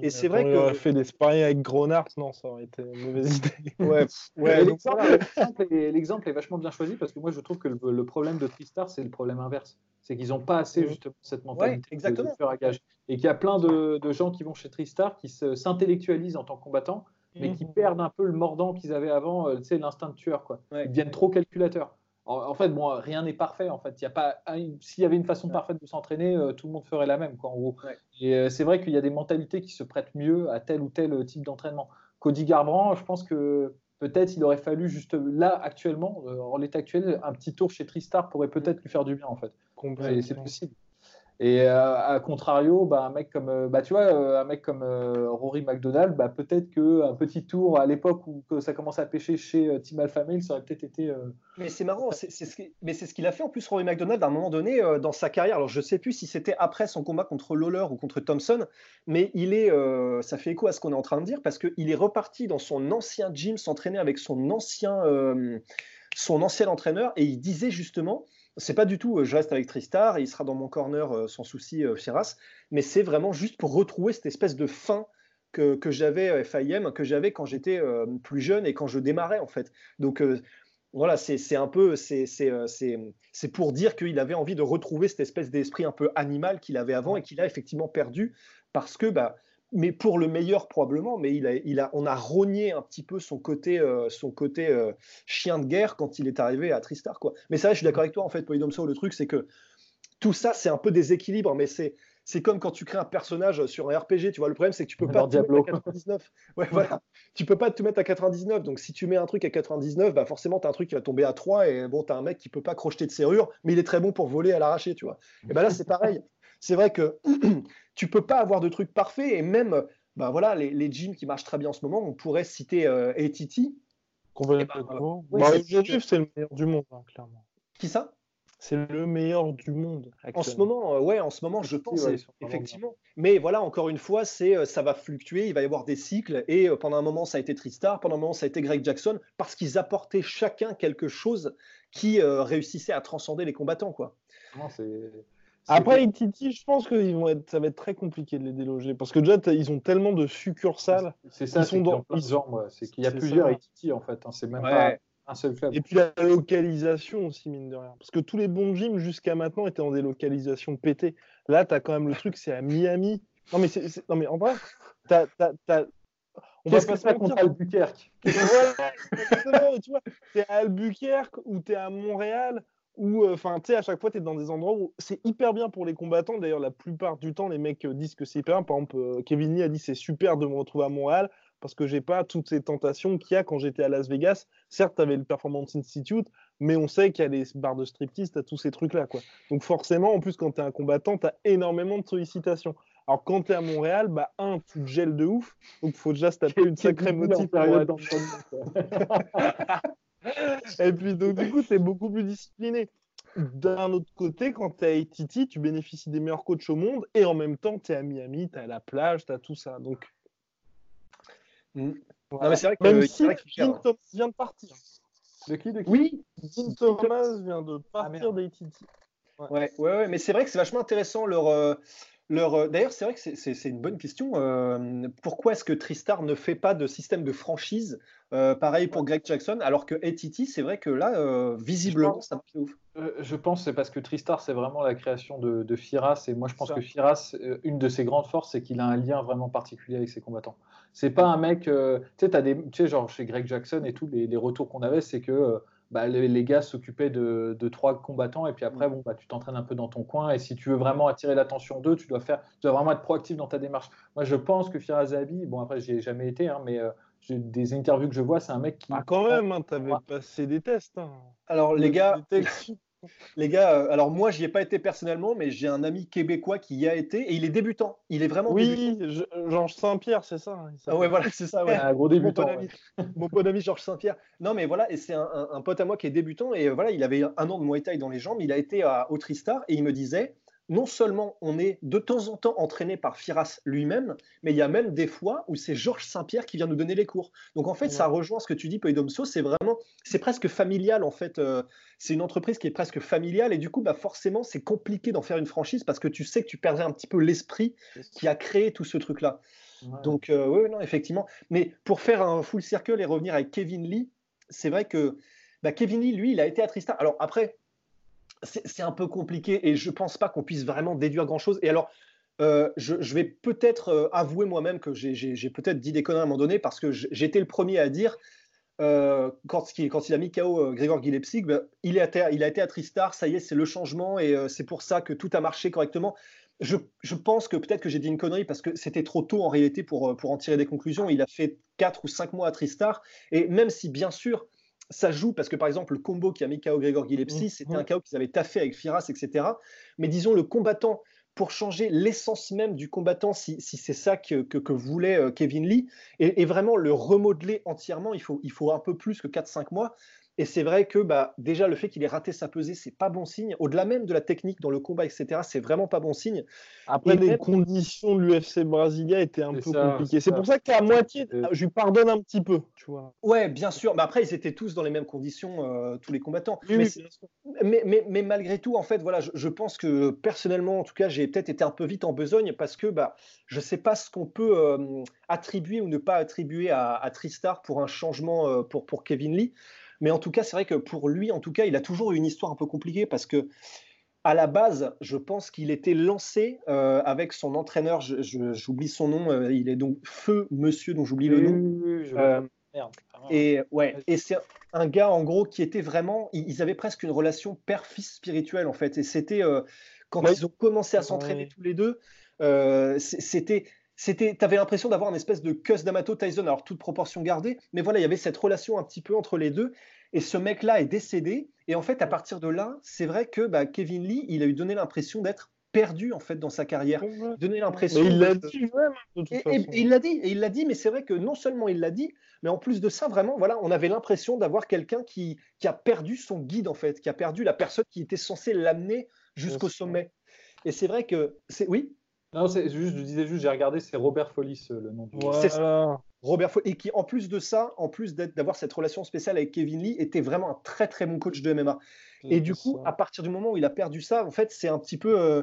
et c'est vrai que. fait des sparring avec Gronart, non, ça aurait été une mauvaise idée. ouais, ouais l'exemple est, vachement bien choisi parce que moi je trouve que le, problème de Tristar, c'est le problème inverse. C'est qu'ils n'ont pas assez justement cette mentalité exactement. de, à gage. Et qu'il y a plein de, gens qui vont chez Tristar qui s'intellectualisent en tant que combattants, mais qui mhm. perdent un peu le mordant qu'ils avaient avant, euh, tu sais, l'instinct de tueur. Quoi. Ils deviennent trop calculateurs. En, fait, bon, rien n'est parfait. En fait, il y a pas. S'il y avait une façon parfaite de s'entraîner, euh, tout le monde ferait la même, quoi, en gros. Et euh, c'est vrai qu'il y a des mentalités qui se prêtent mieux à tel ou tel euh, type d'entraînement. Cody Garbrandt, je pense que peut-être il aurait fallu juste là actuellement, en l'état actuel, un petit tour chez Tristar pourrait peut-être lui faire du bien, en fait. C'est possible. Et euh, à contrario, bah, un mec comme, euh, bah, tu vois, euh, un mec comme Rory McDonald, bah, peut-être qu'un petit tour à l'époque où ça commençait à pêcher chez Team Alpha Male, ça aurait peut-être été. Mais c'est marrant, c'est ce c'est ce qu'il a fait en plus Rory McDonald à un moment donné dans sa carrière. Alors je sais plus si c'était après son combat contre Lawler ou contre Thompson, mais il est, ça fait écho à ce qu'on est en train de dire parce qu'il est reparti dans son ancien gym s'entraîner avec son ancien, son ancien entraîneur et il disait justement c'est pas du tout, euh, je reste avec Tristar, il sera dans mon corner euh, sans souci, euh, Firas, mais c'est vraiment juste pour retrouver cette espèce de fin que, que j'avais FIM, que j'avais quand j'étais plus jeune et quand je démarrais en fait. Donc voilà, c'est un peu, c'est pour dire qu'il avait envie de retrouver cette espèce d'esprit un peu animal qu'il avait avant et qu'il a effectivement perdu parce que bah, mais pour le meilleur probablement, mais il a, il a, on a rogné un petit peu son côté, euh, son côté euh, chien de guerre quand il est arrivé à Tristar. Quoi. Mais ça, je suis d'accord avec toi, en fait, Polydomso, le truc, c'est que tout ça, c'est un peu des équilibres, mais c'est, c'est comme quand tu crées un personnage sur un RPG, tu vois, le problème, c'est que tu peux pas tout mettre à 99. Ouais, voilà. Tu peux pas tout mettre à 99, donc si tu mets un truc à 99, bah forcément, tu as un truc qui va tomber à 3, et bon, tu as un mec qui peut pas crocheter de serrure, mais il est très bon pour voler à l'arracher, tu vois. Et ben là, c'est pareil. C'est vrai que tu peux pas avoir de trucs parfaits et même bah voilà, les, les gyms qui marchent très bien en ce moment, on pourrait citer euh, ATT. Complètement. Eh ben, bah, c'est le meilleur du monde, hein, clairement. Qui ça? C'est le meilleur du monde. En ce moment, euh, ouais, en ce moment, je pense effectivement. Mais voilà, encore une fois, c'est euh, ça va fluctuer, il va y avoir des cycles. Et pendant un moment, ça a été Tristar, pendant un moment, ça a été Greg Jackson, parce qu'ils apportaient chacun quelque chose qui réussissait à transcender les combattants, quoi. Après, ITT, je pense que vont être, ça va être très compliqué de les déloger parce que déjà, ils ont tellement de succursales. C'est ça, c'est dans... C'est qu'il y a plusieurs ITT en fait. Hein, c'est même pas un seul club. Et puis la localisation aussi, mine de rien. Parce que tous les bons gyms jusqu'à maintenant étaient dans des localisations pétées. Là, tu as quand même le truc, c'est à Miami. Non, mais, c'est, non, mais en vrai, tu as, on Qu'est-ce va pas contre Albuquerque? Voilà, tu vois, t'es à Albuquerque ou t'es à Montréal où, euh, enfin, tu sais, à chaque fois, tu es dans des endroits où c'est hyper bien pour les combattants. D'ailleurs, la plupart du temps, les mecs euh, disent que c'est hyper bien. Par exemple, euh, Kevin Lee a dit c'est super de me retrouver à Montréal parce que j'ai pas toutes ces tentations qu'il y a quand j'étais à Las Vegas. Certes, tu avais le Performance Institute, mais on sait qu'il y a les bars de striptease, tu as tous ces trucs-là. quoi. Donc, forcément, en plus, quand tu es un combattant, tu as énormément de sollicitations. Alors, quand tu es à Montréal, bah, un, tu te gèles de ouf. Donc, il faut déjà se taper une sacrée motive Et puis, donc, du coup, c'est beaucoup plus discipliné. D'un autre côté, quand tu es à ATT, tu bénéficies des meilleurs coachs au monde et en même temps, tu es à Miami, tu à la plage, tu as tout ça. Donc, mm. mais c'est vrai que même si Dean Thomas vient de partir. De qui, de qui? Oui, Dean Thomas vient de ah, partir d'ATT. Ouais. Ouais, ouais, mais c'est vrai que c'est vachement intéressant leur, euh, euh, d'ailleurs, c'est vrai que c'est une bonne question. Euh, pourquoi est-ce que Tristar ne fait pas de système de franchise euh, pareil pour Greg Jackson, alors que ATT, c'est vrai que là, visiblement, ça marche ouf. je pense que c'est parce que Tristar, c'est vraiment la création de, Firas. Et moi, je pense que Firas, une de ses grandes forces, c'est qu'il a un lien vraiment particulier avec ses combattants. C'est pas un mec. tu sais, des, tu sais, genre chez Greg Jackson et tous les, les retours qu'on avait, c'est que bah, les, gars s'occupaient de, trois combattants et puis après, mm. bon, bah, tu t'entraînes un peu dans ton coin. Et si tu veux vraiment attirer l'attention d'eux, tu dois faire, tu dois vraiment être proactif dans ta démarche. Moi, je pense que Firas Zabi, bon, après, j'y ai jamais été, hein, mais euh, des interviews que je vois, c'est un mec qui. Ah, quand même, hein, tu avais passé des tests. Hein. Alors, les gars. Les gars, euh, alors moi, j'y ai pas été personnellement, mais j'ai un ami québécois qui y a été et il est débutant. Il est vraiment oui, Georges Saint-Pierre, c'est ça. Ah ouais, voilà, c'est ça. Ouais. un gros débutant. Mon bon ami, Georges Saint-Pierre. Non, mais voilà, et c'est un, pote à moi qui est débutant et voilà, il avait un an de Muay Thai dans les jambes. Il a été à, au Tristar et il me disait non seulement on est de temps en temps entraîné par Firas lui-même, mais il y a même des fois où c'est Georges Saint-Pierre qui vient nous donner les cours. Donc en fait, ça rejoint ce que tu dis, Poidomso, c'est vraiment, c'est presque familial en fait. Euh, c'est une entreprise qui est presque familiale et du coup, bah forcément, c'est compliqué d'en faire une franchise parce que tu sais que tu perdrais un petit peu l'esprit qui a créé tout ce truc-là. Donc euh, oui, non, effectivement. Mais pour faire un full circle et revenir avec Kevin Lee, c'est vrai que bah, Kevin Lee, lui, il a été à Tristar. Alors après, c'est un peu compliqué et je ne pense pas qu'on puisse vraiment déduire grand-chose. Et alors, euh, je, vais peut-être euh, avouer moi-même que j'ai peut-être dit des conneries à un moment donné parce que j'étais le premier à dire, euh, quand, il a mis KO Grégor Gillespie, ben, il, a été, à Tristar, ça y est, c'est le changement et c'est pour ça que tout a marché correctement. Je, je pense que peut-être que j'ai dit une connerie parce que c'était trop tôt en réalité pour, pour en tirer des conclusions. Il a fait 4 ou 5 mois à Tristar et même si bien sûr ça joue parce que par exemple le combo qui a mis KO Grégor Gillespie, mmh, c'était un KO qu'ils avaient taffé avec Firas, etc. Mais disons le combattant pour changer l'essence même du combattant, si, c'est ça que, que, voulait euh, Kevin Lee, et, vraiment le remodeler entièrement, il faut, il faut un peu plus que 4-5 mois. Et c'est vrai que bah, déjà le fait qu'il ait raté sa pesée, c'est pas bon signe. Au-delà même de la technique dans le combat, etc., c'est vraiment pas bon signe. Après, les conditions de l'UFC Brasilia étaient un peu compliquées. C'est pour ça qu'à moitié, euh. je lui pardonne un petit peu. Tu vois. Ouais, bien sûr. Mais après, ils étaient tous dans les mêmes conditions, euh, tous les combattants. mais, mais, mais, malgré tout, en fait, voilà, je, pense que personnellement, en tout cas, j'ai peut-être été un peu vite en besogne parce que bah, je sais pas ce qu'on peut euh, attribuer ou ne pas attribuer à, à Tristar pour un changement pour, pour Kevin Lee. Mais en tout cas, c'est vrai que pour lui, en tout cas, il a toujours eu une histoire un peu compliquée parce que à la base, je pense qu'il était lancé euh, avec son entraîneur, j'oublie son nom, euh, il est donc Feu Monsieur, dont j'oublie le nom. Euh, et ouais, et c'est un gars en gros qui était vraiment, ils avaient presque une relation père-fils spirituelle en fait. Et c'était quand ils ont commencé à s'entraîner tous les deux, c'était c'était, avais l'impression d'avoir une espèce de cuss d'Amato Tyson, alors toute proportion gardée, mais voilà, il y avait cette relation un petit peu entre les deux. Et ce mec-là est décédé. Et en fait, à partir de là, c'est vrai que bah, Kevin Lee, il a eu donné l'impression d'être perdu en fait dans sa carrière. Donné l'impression. il l'a dit et, il l'a dit, et il l'a dit, mais c'est vrai que non seulement il l'a dit, mais en plus de ça, vraiment, voilà, on avait l'impression d'avoir quelqu'un qui, qui a perdu son guide en fait, qui a perdu la personne qui était censée l'amener jusqu'au sommet. Et c'est vrai que c'est oui? Non, c'est juste, je disais juste, j'ai regardé, c'est Robert Follis le nom du. C'est ça. Robert Follis, et qui en plus de ça, en plus d'avoir cette relation spéciale avec Kevin Lee, était vraiment un très très bon coach de MMA. Et du coup, à partir du moment où il a perdu ça, en fait, c'est un petit peu, euh,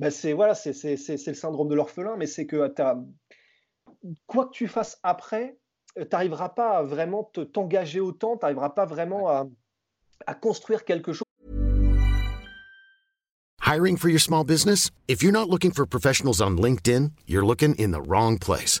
bah, c'est voilà, c'est le syndrome de l'orphelin, mais c'est que as, quoi que tu fasses après, euh, tu n'arriveras pas à vraiment t'engager autant, tu n'arriveras pas vraiment à, à construire quelque chose. Hiring for your small business? If you're not looking for professionals on LinkedIn, you're looking in the wrong place.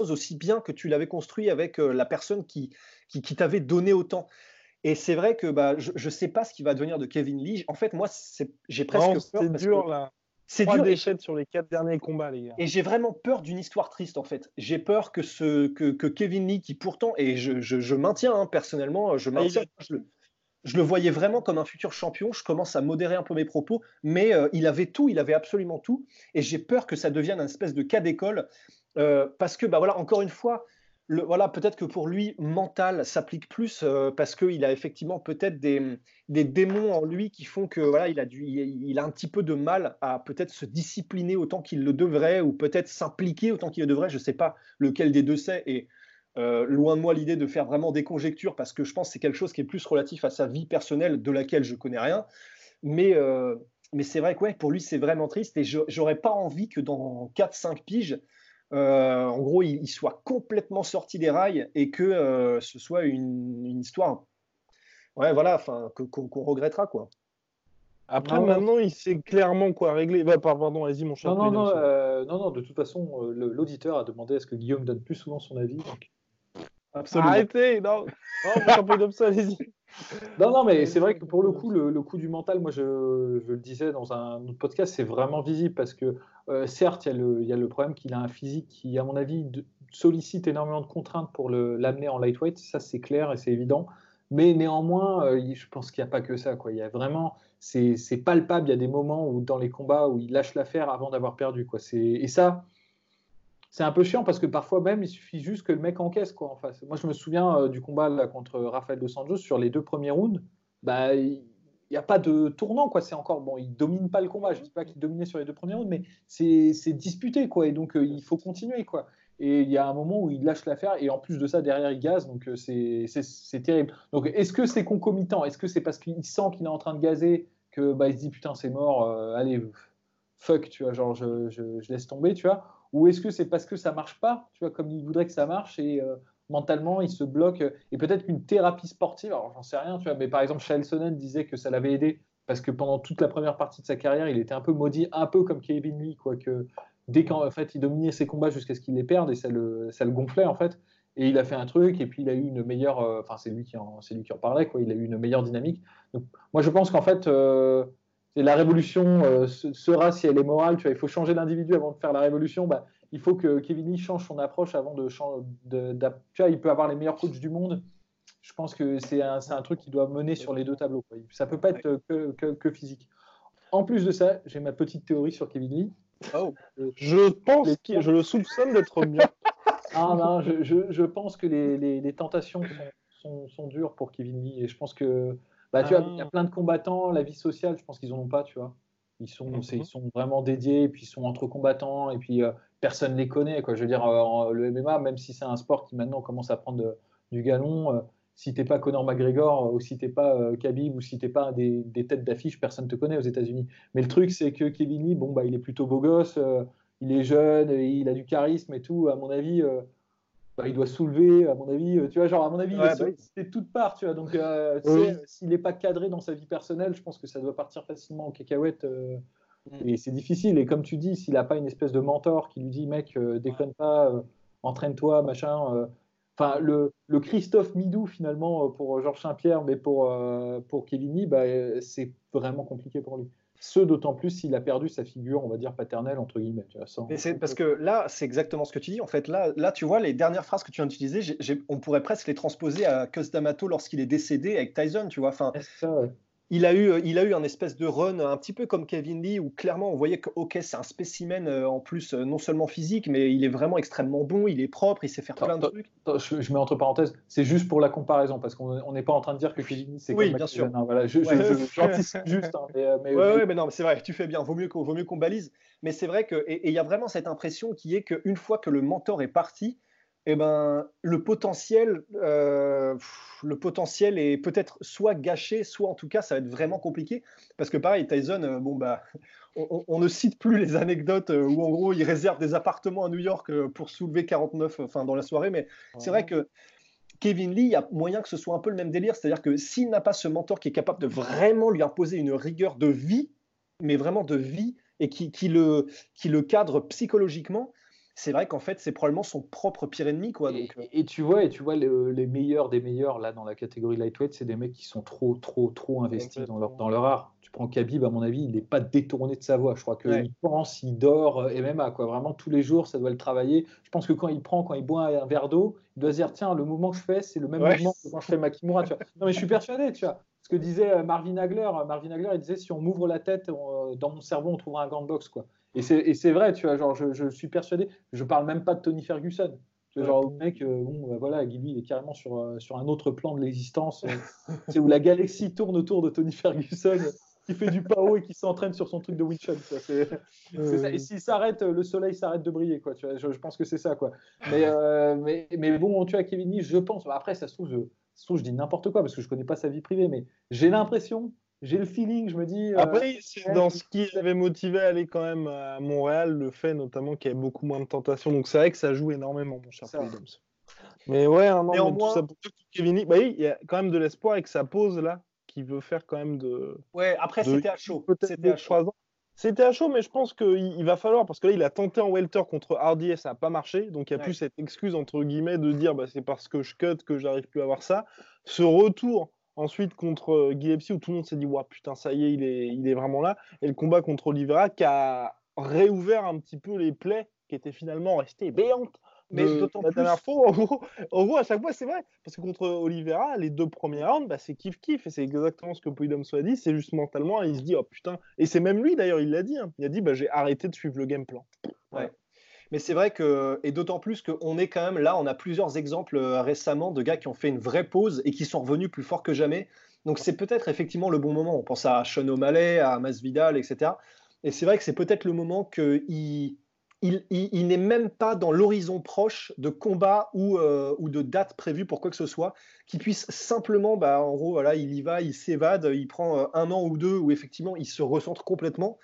Aussi bien que tu l'avais construit avec euh, la personne qui, qui, qui t'avait donné autant. Et c'est vrai que bah, je ne sais pas ce qui va devenir de Kevin Lee. En fait, moi, j'ai presque peur. C'est dur, là. C'est dur. d'échecs sur les quatre derniers combats, les gars. Et j'ai vraiment peur d'une histoire triste, en fait. J'ai peur que, ce, que, que, Kevin Lee, qui pourtant, et je, je, je maintiens, hein, personnellement, je maintiens, je, le, je, le, voyais vraiment comme un futur champion. Je commence à modérer un peu mes propos, mais euh, il avait tout, il avait absolument tout. Et j'ai peur que ça devienne un espèce de cas d'école. Euh, parce que, bah voilà, encore une fois, voilà, peut-être que pour lui, mental s'applique plus euh, parce qu'il a effectivement peut-être des, démons en lui qui font que voilà, il a, il a un petit peu de mal à peut-être se discipliner autant qu'il le devrait ou peut-être s'impliquer autant qu'il le devrait. Je ne sais pas lequel des deux c'est. Et euh, loin de moi l'idée de faire vraiment des conjectures parce que je pense que c'est quelque chose qui est plus relatif à sa vie personnelle de laquelle je connais rien. Mais, mais c'est vrai que ouais, pour lui, c'est vraiment triste et j'aurais pas envie que dans 4-5 piges, euh, en gros, il, soit complètement sorti des rails et que euh, ce soit une, histoire, ouais, voilà, enfin, qu'on regrettera, quoi. Après, maintenant, il sait clairement quoi régler. Bah, pardon, vas-y, mon cher. Non, non, euh, non, non, de toute façon, l'auditeur a demandé à ce que Guillaume donne plus souvent son avis. Absolument. Arrêtez, non, non, allez-y. Non, non, mais c'est vrai que pour le coup, le, coup du mental, moi je, le disais dans un autre podcast, c'est vraiment visible parce que euh, certes, il y, a le problème qu'il a un physique qui, à mon avis, sollicite énormément de contraintes pour l'amener en lightweight, ça c'est clair et c'est évident. Mais néanmoins, euh, je pense qu'il n'y a pas que ça. Quoi. Il y a vraiment, c'est palpable. Il y a des moments où dans les combats où il lâche l'affaire avant d'avoir perdu. Quoi. Et ça, c'est un peu chiant parce que parfois même, il suffit juste que le mec encaisse quoi en face. Moi, je me souviens euh, du combat contre Rafael dos Anjos sur les deux premiers rounds. Bah, il n'y a pas de tournant quoi. C'est encore bon, il domine pas le combat. Je dis pas qu'il dominait sur les deux premiers rounds, mais c'est disputé quoi. Et donc euh, il faut continuer quoi. Et il y a un moment où il lâche l'affaire et en plus de ça derrière il gaze donc euh, c'est terrible. Donc est-ce que c'est concomitant? Est-ce que c'est parce qu'il sent qu'il est en train de gazer que bah il se dit putain c'est mort, allez fuck tu vois genre je, je, je laisse tomber tu vois? Ou est-ce que c'est parce que ça marche pas, tu vois, comme il voudrait que ça marche et euh, mentalement il se bloque Et peut-être qu'une thérapie sportive, alors j'en sais rien, tu vois, mais par exemple, Charles Sonnen disait que ça l'avait aidé parce que pendant toute la première partie de sa carrière, il était un peu maudit, un peu comme Kevin Lee, quoi, que dès qu'en fait il dominait ses combats jusqu'à ce qu'il les perde et ça le, ça le gonflait en fait. Et il a fait un truc et puis il a eu une meilleure, euh, enfin c'est lui qui en, lui qui en parlait quoi. Il a eu une meilleure dynamique. Moi je pense qu'en fait euh, la révolution euh, sera si elle est morale. Tu vois, il faut changer l'individu avant de faire la révolution. Bah, il faut que Kevin Lee change son approche avant de changer. tu vois, il peut avoir les meilleurs coachs du monde. Je pense que c'est un, un, truc qui doit mener sur les deux tableaux. Quoi. Ça peut pas être que, que, physique. En plus de ça, j'ai ma petite théorie sur Kevin Lee. Oh. Je pense, que je le soupçonne d'être bien. ah non, je, je, je pense que les, les, les tentations sont, sont, sont, dures pour Kevin Lee et je pense que bah, tu vois, il y a ah. plein de combattants, la vie sociale, je pense qu'ils n'en ont pas, tu vois. Ils sont, mhm. ils sont vraiment dédiés, et puis ils sont entre combattants, et puis euh, personne ne les connaît. Quoi. Je veux dire, euh, le MMA, même si c'est un sport qui maintenant commence à prendre du galon, euh, si t'es pas Conor McGregor, ou si t'es pas Khabib, ou si t'es pas des, des têtes d'affiche, personne ne te connaît aux États-Unis. Mais le truc, c'est que Kevin Lee, bon, bah, il est plutôt beau gosse, il est jeune, il a du charisme et tout. À mon avis, bah, il doit soulever, à mon avis, euh, tu vois, genre, à mon avis, ouais, c'est de toutes parts, tu vois. Donc, euh, s'il n'est pas cadré dans sa vie personnelle, je pense que ça doit partir facilement en cacahuète. Euh, mm. Et c'est difficile. Et comme tu dis, s'il n'a pas une espèce de mentor qui lui dit, mec, déconne pas, entraîne-toi, machin. Enfin, le, le, Christophe Midou, finalement, pour Georges Saint-Pierre, mais pour, pour Kevini, bah, c'est vraiment compliqué pour lui. Ce d'autant plus s'il a perdu sa figure, on va dire paternelle entre guillemets. Tu vois, Mais c'est parce que là, c'est exactement ce que tu dis. En fait, là, là, tu vois, les dernières phrases que tu viens d'utiliser, on pourrait presque les transposer à Cus D'Amato lorsqu'il est décédé avec Tyson. Tu vois, enfin, ça, ouais il a, eu, il a eu un espèce de run un petit peu comme Kevin Lee où clairement on voyait que ok c'est un spécimen euh, en plus euh, non seulement physique mais il est vraiment extrêmement bon, il est propre, il sait faire plein de trucs. Je, mets entre parenthèses, c'est juste pour la comparaison parce qu'on n'est pas en train de dire que Kevin Lee c'est oui, bien sûr. voilà, je, juste. Hein, euh, mais, ouais, mais non, c'est vrai, tu fais bien, vaut mieux qu'on balise. Mais c'est vrai que et il y a vraiment cette impression qui est qu'une fois que le mentor est parti, eh ben, le potentiel, euh, le potentiel est peut-être soit gâché, soit en tout cas ça va être vraiment compliqué. Parce que pareil, Tyson, euh, bon bah, on, ne cite plus les anecdotes euh, où en gros il réserve des appartements à New York pour soulever 49, enfin dans la soirée. Mais c'est vrai que Kevin Lee, il y a moyen que ce soit un peu le même délire. C'est-à-dire que s'il n'a pas ce mentor qui est capable de vraiment lui imposer une rigueur de vie, mais vraiment de vie, et qui, le, qui le cadre psychologiquement, c'est vrai qu'en fait, c'est probablement son propre pire ennemi. Quoi, donc, euh. et, tu vois, et tu vois les meilleurs des meilleurs là dans la catégorie lightweight, c'est des mecs qui sont trop, trop, trop investis dans leur, dans leur art. Tu prends Khabib, à mon avis, il n'est pas détourné de sa voix. Je crois qu'il pense, il dort, euh, et même à quoi. Vraiment, tous les jours, ça doit le travailler. Je pense que quand il prend, quand il boit un verre d'eau, il doit se dire tiens, le mouvement que je fais, c'est le même mouvement que quand je fais Makimura. Tu vois. Non, mais je suis persuadé, tu vois. Ce que disait euh, Marvin Hagler, Marvin Hagler, il disait si on m'ouvre la tête, dans mon cerveau, on trouvera un gant de boxe. Quoi. Et c'est vrai, tu vois, genre, je, suis persuadé, je parle même pas de Tony Ferguson. Tu vois, genre, le mec, euh, bon, bah, voilà, Guy, il est carrément sur, euh, sur un autre plan de l'existence. Euh, c'est où la galaxie tourne autour de Tony Ferguson, qui fait du pao et qui s'entraîne sur son truc de Wing Et s'il s'arrête, le soleil s'arrête de briller, quoi. Tu vois, je, pense que c'est ça, quoi. Mais, mais, mais, bon, tu vois, Kevin je pense, après, ça se trouve, trouve, je dis n'importe quoi parce que je connais pas sa vie privée, mais j'ai l'impression j'ai le feeling, je me dis. Euh, Après, c'est dans ce qui avait motivé à aller quand même à Montréal, le fait notamment qu'il y avait beaucoup moins de tentations. Donc c'est vrai que ça joue énormément, mon cher Mais ouais, un an, tout ça pour Kevin, bah oui, il y a quand même de l'espoir avec sa pause là, qui veut faire quand même de. Ouais, après c'était à chaud. C'était à chaud. C'était à chaud, mais je pense qu'il va falloir, parce que là, il a tenté en welter contre Hardy et ça n'a pas marché. Donc, il n'y a plus cette excuse, entre guillemets, de dire bah, c'est parce que je cut que j'arrive plus à avoir ça. Ce retour Ensuite, contre Gillespie, où tout le monde s'est dit, ouais, putain, ça y est il, est, il est vraiment là. Et le combat contre Oliveira qui a réouvert un petit peu les plaies qui étaient finalement restées béantes mais d'autant la dernière fois, en gros, à chaque fois, c'est vrai. Parce que contre Oliveira, les deux premiers rounds, bah, c'est kiff-kiff. Et c'est exactement ce que Poidom soit dit. C'est juste mentalement, il se dit, oh putain. Et c'est même lui, d'ailleurs, il l'a dit. Hein. Il a dit, bah, j'ai arrêté de suivre le game plan. Ouais. Mais c'est vrai que, et d'autant plus qu'on est quand même là, on a plusieurs exemples euh, récemment de gars qui ont fait une vraie pause et qui sont revenus plus forts que jamais. Donc c'est peut-être effectivement le bon moment. On pense à Sean O'Malley, à Masvidal, etc. Et c'est vrai que c'est peut-être le moment qu'il il, n'est même pas dans l'horizon proche de combat ou, euh, ou, de date prévue pour quoi que ce soit, qui puisse simplement, bah, en gros, voilà, il y va, il s'évade, il prend euh, un an ou deux où effectivement il se recentre complètement.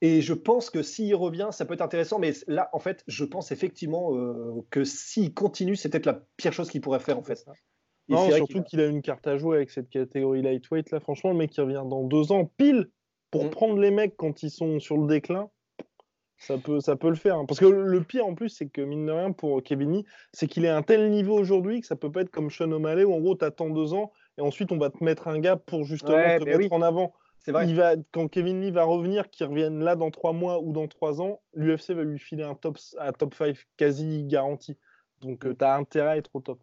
Et je pense que s'il revient, ça peut être intéressant, mais là, en fait, je pense effectivement euh, que s'il continue, c'est peut-être la pire chose qu'il pourrait faire, en fait. non, surtout qu'il a... une carte à jouer avec cette catégorie lightweight, là, franchement, le mec qui revient dans deux ans, pile, pour mm. prendre les mecs quand ils sont sur le déclin, ça peut, ça peut le faire. Hein. Parce que le pire en plus, c'est que mine de rien pour Kevin Lee, c'est qu'il est à un tel niveau aujourd'hui que ça peut pas être comme Sean O'Malley où en gros tu attends deux ans et ensuite on va te mettre un gars pour justement te mettre en avant. C'est vrai. Il va, quand Kevin Lee va revenir, qu'il revienne là dans trois mois ou dans trois ans, l'UFC va lui filer un top, un top 5 quasi garanti. Donc euh, tu as intérêt à être au top.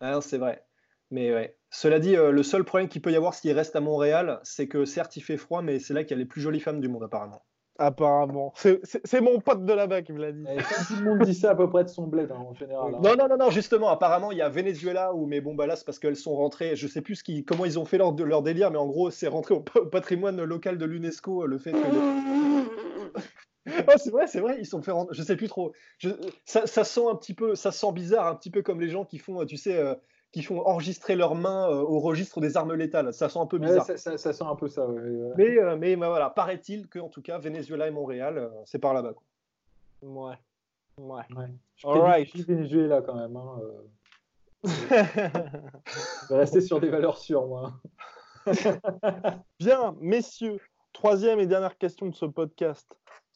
Ah c'est vrai. Mais ouais. Cela dit, euh, le seul problème qu'il peut y avoir s'il reste à Montréal, c'est que certes il fait froid, mais c'est là qu'il y a les plus jolies femmes du monde apparemment. Apparemment. C'est mon pote de là-bas qui me l'a dit. Eh, tout le monde dit ça à peu près de son bled hein, en général. Hein. Non, non, non, non, justement, apparemment, il y a Venezuela où, mais bon, bah là, c'est parce qu'elles sont rentrées. Je sais plus qui, comment ils ont fait leur, leur délire, mais en gros, c'est rentré au, patrimoine local de l'UNESCO le fait que. oh, c'est vrai, c'est vrai, ils sont fait rentrer. Je sais plus trop. ça, ça, sent un petit peu, ça sent bizarre, un petit peu comme les gens qui font, tu sais. Euh, qui font enregistrer leurs mains euh, au registre des armes létales. Ça sent un peu bizarre. ça, sent un peu ça. Mais, euh, mais bah, voilà, paraît-il que en tout cas, Venezuela et Montréal, euh, c'est par là-bas. Ouais. Ouais. ouais. Je right. Venezuela quand même. Hein, Je vais rester sur des valeurs sûres, moi. Bien, messieurs, troisième et dernière question de ce podcast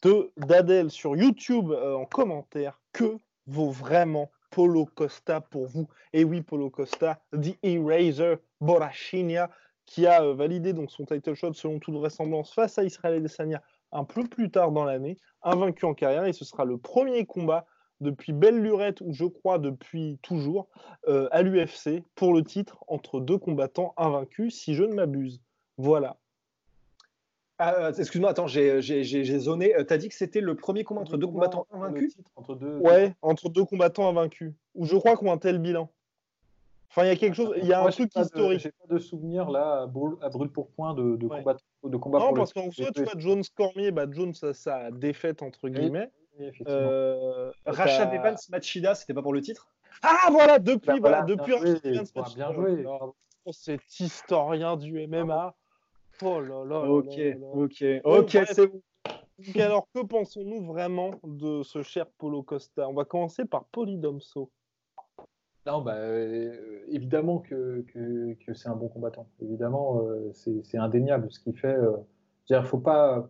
de d'Adèle sur YouTube en commentaire. Que vaut vraiment Polo Costa pour vous. Et oui, Polo Costa, The Eraser Borachinia, qui a euh, validé donc son title shot selon toute vraisemblance face à Israël Adesanya un peu plus tard dans l'année, invaincu en carrière, et ce sera le premier combat depuis belle lurette, ou je crois depuis toujours, euh, à l'UFC pour le titre entre deux combattants invaincus, si je ne m'abuse. Voilà. Ah, euh, excuse-moi, attends, j'ai zoné. Euh, t'as dit que c'était le premier combat entre deux combattants invaincus entre deux... Ouais, entre deux combattants invaincus. Ou je crois qu'on a un tel bilan. Enfin, il y a quelque chose, il y a un truc historique. J'ai pas de souvenir là à brûle, pour point de, de combat. De combat non, parce qu'en fait, tu vois, Jones Cormier, bah, Jones, ça, ça défaite entre guillemets. Oui, euh, Rachat Evans Machida, c'était pas pour le titre? Ah voilà, depuis, bah, voilà, depuis bien, bien joué. Cet historien du MMA. Oh là là. Ok, ok, ok, c'est bon. Alors, que pensons-nous vraiment de ce cher Polo Costa? On va commencer par Polydomso. Non, bah, euh, évidemment que, que, c'est un bon combattant. Évidemment, euh, c'est indéniable ce qu'il fait. Euh, il faut pas.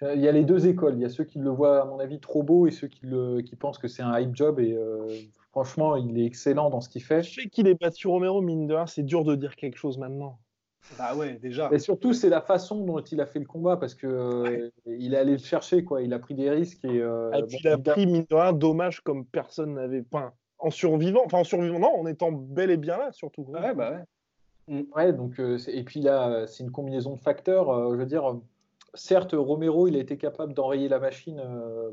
Il y a les deux écoles. Il y a ceux qui le voient, à mon avis, trop beau et ceux qui, le, qui pensent que c'est un hype job. Et franchement, il est excellent dans ce qu'il fait. Je sais qu'il est battu Romero, mine de rien, c'est dur de dire quelque chose maintenant. Bah ouais, déjà. Et surtout, c'est la façon dont il a fait le combat parce que euh, il est allé le chercher, quoi. Il a pris des risques et. Euh, et puis il a pris mine de rien, dommage comme personne n'avait. pas en survivant, enfin en survivant, non, en étant bel et bien là, surtout. Ouais, bah ouais. Mm. Ouais, donc euh, et puis là, c'est une combinaison de facteurs. je veux dire, certes, Romero, il a été capable d'enrayer la machine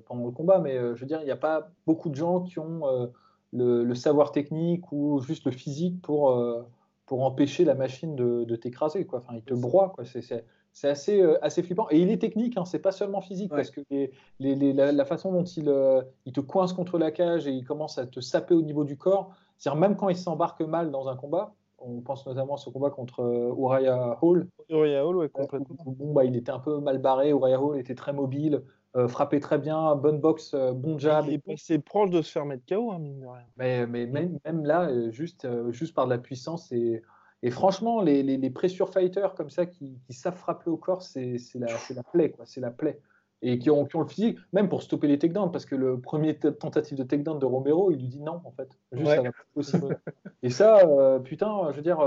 pendant le combat, mais je veux dire, il n'y a pas beaucoup de gens qui ont le, le, savoir technique ou juste le physique pour pour empêcher la machine de, t'écraser. Quoi. Enfin, il te broie. Quoi. C'est, assez, euh, assez flippant. Et il est technique, hein, c'est pas seulement physique, parce que les, les, la, façon dont il, euh, il te coince contre la cage et il commence à te saper au niveau du corps, c'est-à-dire même quand il s'embarque mal dans un combat, on pense notamment à ce combat contre euh, Uriah Hall. Uriah Hall, ouais, complètement. Bon, bah, il était un peu mal barré, Uriah Hall était très mobile, euh, frappait très bien, bonne boxe, euh, bon jab. Il est passé proche de se faire mettre KO, hein, mine de rien. Mais, mais même, même, là, euh, juste, juste par de la puissance et, et franchement, les, les, les pressure fighters comme ça qui, qui savent frapper au corps, c'est la, la plaie, quoi. C'est la plaie. Et qui ont, qui ont, le physique, même pour stopper les takedowns, parce que le premier tentative de takedown de Romero, il lui dit non, en fait. Juste, ça va pas possible. et ça, putain, je veux dire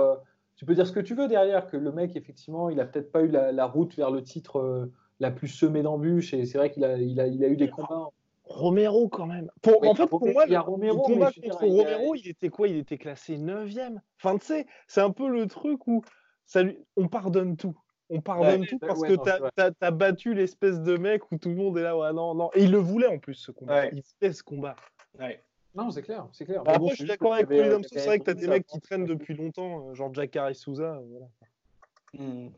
tu peux dire ce que tu veux derrière, que le mec, effectivement, il a peut-être pas eu la, route vers le titre euh, la plus semée d'embûches, et c'est vrai qu'il a, il a, il a eu des combats. Romero, quand même. Pour, en fait, pour moi, il Romero, le combat contre Romero, il était quoi? Il était classé 9ème. Enfin, tu sais, c'est un peu le truc où ça lui... on pardonne tout. On pardonne tout parce que tu as, battu l'espèce de mec où tout le monde est là, ouais, non, non. Et il le voulait en plus, ce combat. Il fait ce combat. Non, c'est clair, c'est clair. Bah, après, je suis d'accord avec Paulie C'est vrai que tu as des mecs qui traînent depuis longtemps, euh, genre Jack Harris Souza. Euh, voilà. Hmm.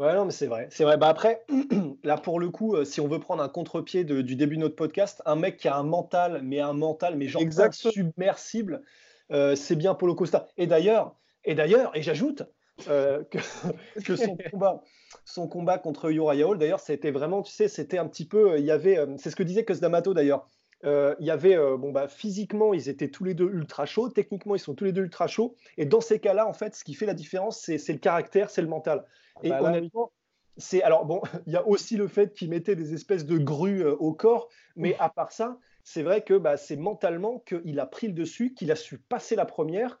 Ouais, non, mais c'est vrai. C'est vrai. Bah après, là, pour le coup, euh, si on veut prendre un contre-pied du début de notre podcast, un mec qui a un mental, mais un mental, mais genre submersible, c'est bien Polo Costa. Et d'ailleurs, et d'ailleurs, et j'ajoute que, que, son combat, son combat contre Uriah Hall, d'ailleurs, c'était vraiment, tu sais, c'était un petit peu, il y avait, c'est ce que disait Cosdamato d'ailleurs. Euh, il y avait, euh, bon, bah, physiquement, ils étaient tous les deux ultra chauds. Techniquement, ils sont tous les deux ultra chauds. Et dans ces cas-là, en fait, ce qui fait la différence, c'est le caractère, c'est le mental. Ah et bah honnêtement, c'est alors bon, il y a aussi le fait qu'ils mettaient des espèces de grues euh, au corps, mais à part ça, c'est vrai que bah, c'est mentalement qu'il a pris le dessus, qu'il a su passer la première.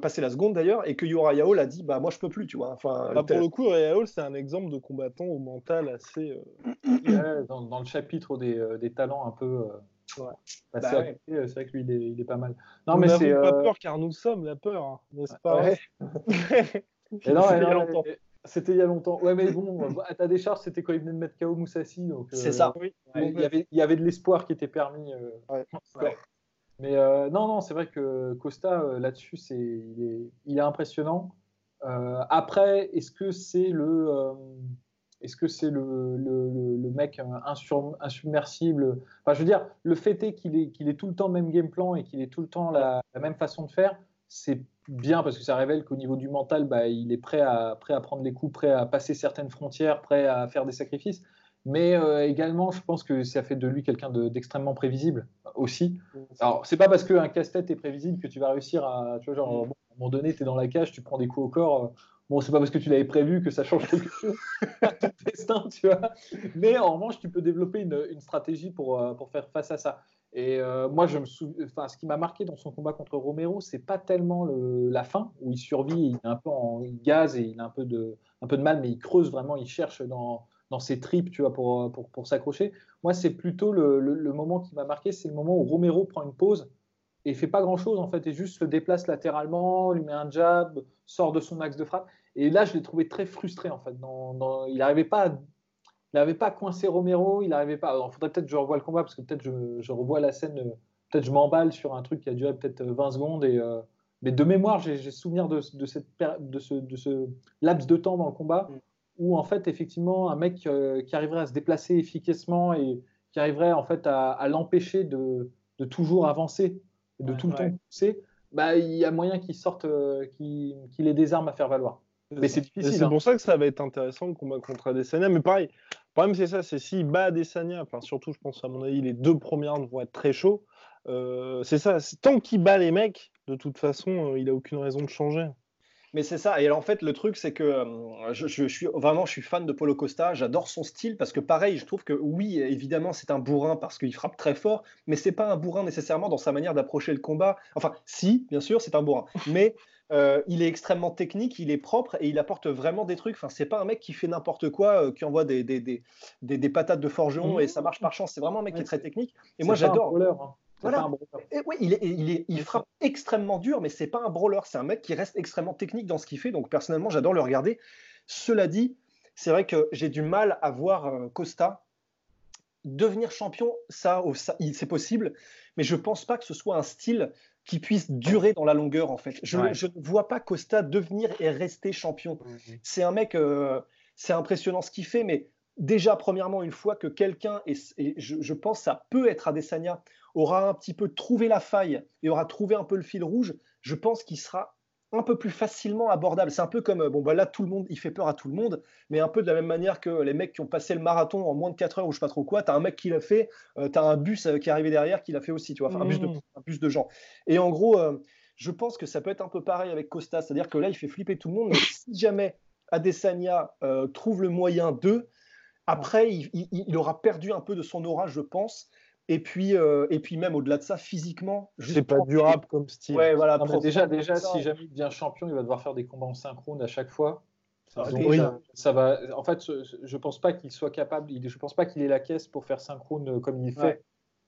passer la seconde d'ailleurs, et que Uriah Hall a dit bah moi je peux plus, tu vois. Enfin, bah, pour le coup, Hall c'est un exemple de combattant au mental assez. dans, dans, le chapitre des, des talents un peu bah, bah c'est vrai que lui, il est, pas mal. Non, mais c'est pas euh, peur car nous sommes la peur, hein, n'est-ce pas C'était il y a longtemps. Ouais, mais bon, à ta décharge, c'était quand il venait de mettre KO Moussassi. c'est euh, ça. il, y avait, il y avait de l'espoir qui était permis. Euh, mais non, non, c'est vrai que Costa, là-dessus, c'est, il, est, il est impressionnant. après, est-ce que c'est le est-ce que c'est le, le, mec insubmersible? Enfin, je veux dire, le fait est qu'il est, tout le temps le même game plan et qu'il est tout le temps la, même façon de faire, c'est bien parce que ça révèle qu'au niveau du mental, bah, il est prêt à, prêt à prendre les coups, prêt à passer certaines frontières, prêt à faire des sacrifices. Mais euh, également, je pense que ça fait de lui quelqu'un d'extrêmement prévisible aussi. Alors, c'est pas parce qu'un casse-tête est prévisible que tu vas réussir à, tu vois, genre, à un moment donné, tu es dans la cage, tu prends des coups au corps. Euh, Bon, c'est pas parce que tu l'avais prévu que ça change quelque chose à ton destin, tu vois. Mais en revanche, tu peux développer une, stratégie pour, euh, pour faire face à ça. Et euh, moi, je me enfin, ce qui m'a marqué dans son combat contre Romero, c'est pas tellement le, la fin où il survit, il est un peu en il gaz et il a un peu de, un peu de mal, mais il creuse vraiment, il cherche dans, dans ses tripes, tu vois, pour, pour, pour s'accrocher. Moi, c'est plutôt le, le, moment qui m'a marqué, c'est le moment où Romero prend une pause et il fait pas grand chose en fait, et juste se déplace latéralement, lui met un jab, sort de son axe de frappe. Et là, je l'ai trouvé très frustré en fait. Dans, il n'arrivait pas, à, il pas à coincer Romero, il n'arrivait pas. Il faudrait peut-être que je revoie le combat parce que peut-être je, je, revois la scène, peut-être je m'emballe sur un truc qui a duré peut-être 20 secondes et euh, mais de mémoire, j'ai souvenir de, de, cette, de, ce, de ce laps de temps dans le combat mm. où en fait effectivement un mec euh, qui arriverait à se déplacer efficacement et qui arriverait en fait à, à l'empêcher de, de, toujours avancer de tout le temps pousser, bah, il y a moyen qu'il sorte, euh, qu'il ait des armes à faire valoir. Mais c'est difficile. C'est hein. pour ça que ça va être intéressant le combat contre Adesanya. Mais pareil, le problème c'est ça, c'est s'il bat Adesanya, enfin surtout je pense à mon avis les deux premières vont être très chauds. Euh, c'est ça, tant qu'il bat les mecs, de toute façon, euh, il a aucune raison de changer. Mais c'est ça. Et en fait, le truc, c'est que euh, je, suis vraiment, je suis fan de Polo Costa. J'adore son style parce que, pareil, je trouve que oui, évidemment, c'est un bourrin parce qu'il frappe très fort, mais c'est pas un bourrin nécessairement dans sa manière d'approcher le combat. Enfin, si, bien sûr, c'est un bourrin, mais euh, il est extrêmement technique, il est propre et il apporte vraiment des trucs. Enfin, c'est pas un mec qui fait n'importe quoi, euh, qui envoie des, des, des, des, patates de forgeron et ça marche par chance. C'est vraiment un mec qui est très technique. Et moi, j'adore. Voilà. Et oui, il, est, il, il, frappe extrêmement dur, mais c'est pas un brawler. C'est un mec qui reste extrêmement technique dans ce qu'il fait. Donc personnellement, j'adore le regarder. Cela dit, c'est vrai que j'ai du mal à voir euh, Costa devenir champion. Ça, c'est possible, mais je pense pas que ce soit un style qui puisse durer dans la longueur en fait. Je, ne vois pas Costa devenir et rester champion. C'est un mec, euh, c'est impressionnant ce qu'il fait, mais déjà premièrement une fois que quelqu'un et, je, je, pense ça peut être Adesanya aura un petit peu trouvé la faille et aura trouvé un peu le fil rouge, je pense qu'il sera un peu plus facilement abordable. C'est un peu comme, bon, bah là, tout le monde, il fait peur à tout le monde, mais un peu de la même manière que les mecs qui ont passé le marathon en moins de 4 heures ou je sais pas trop quoi, tu as un mec qui l'a fait, euh, tu as un bus euh, qui est arrivé derrière qui l'a fait aussi, tu vois, enfin, un, bus de, mmh. un bus de gens. Et en gros, euh, je pense que ça peut être un peu pareil avec Costa, c'est-à-dire que là, il fait flipper tout le monde, mais si jamais Adesanya trouve le moyen d'eux, après, il, il, aura perdu un peu de son aura, je pense, Et puis, euh, et puis même au-delà de ça, physiquement, c'est pas durable comme style. Ouais, voilà. déjà, déjà, si jamais il devient champion, il va devoir faire des combats en synchrone à chaque fois. Ah, Donc, oui. ça, ça va. En fait, je pense pas qu'il soit capable. Je pense pas qu'il ait la caisse pour faire synchrone euh, comme il fait. Ouais.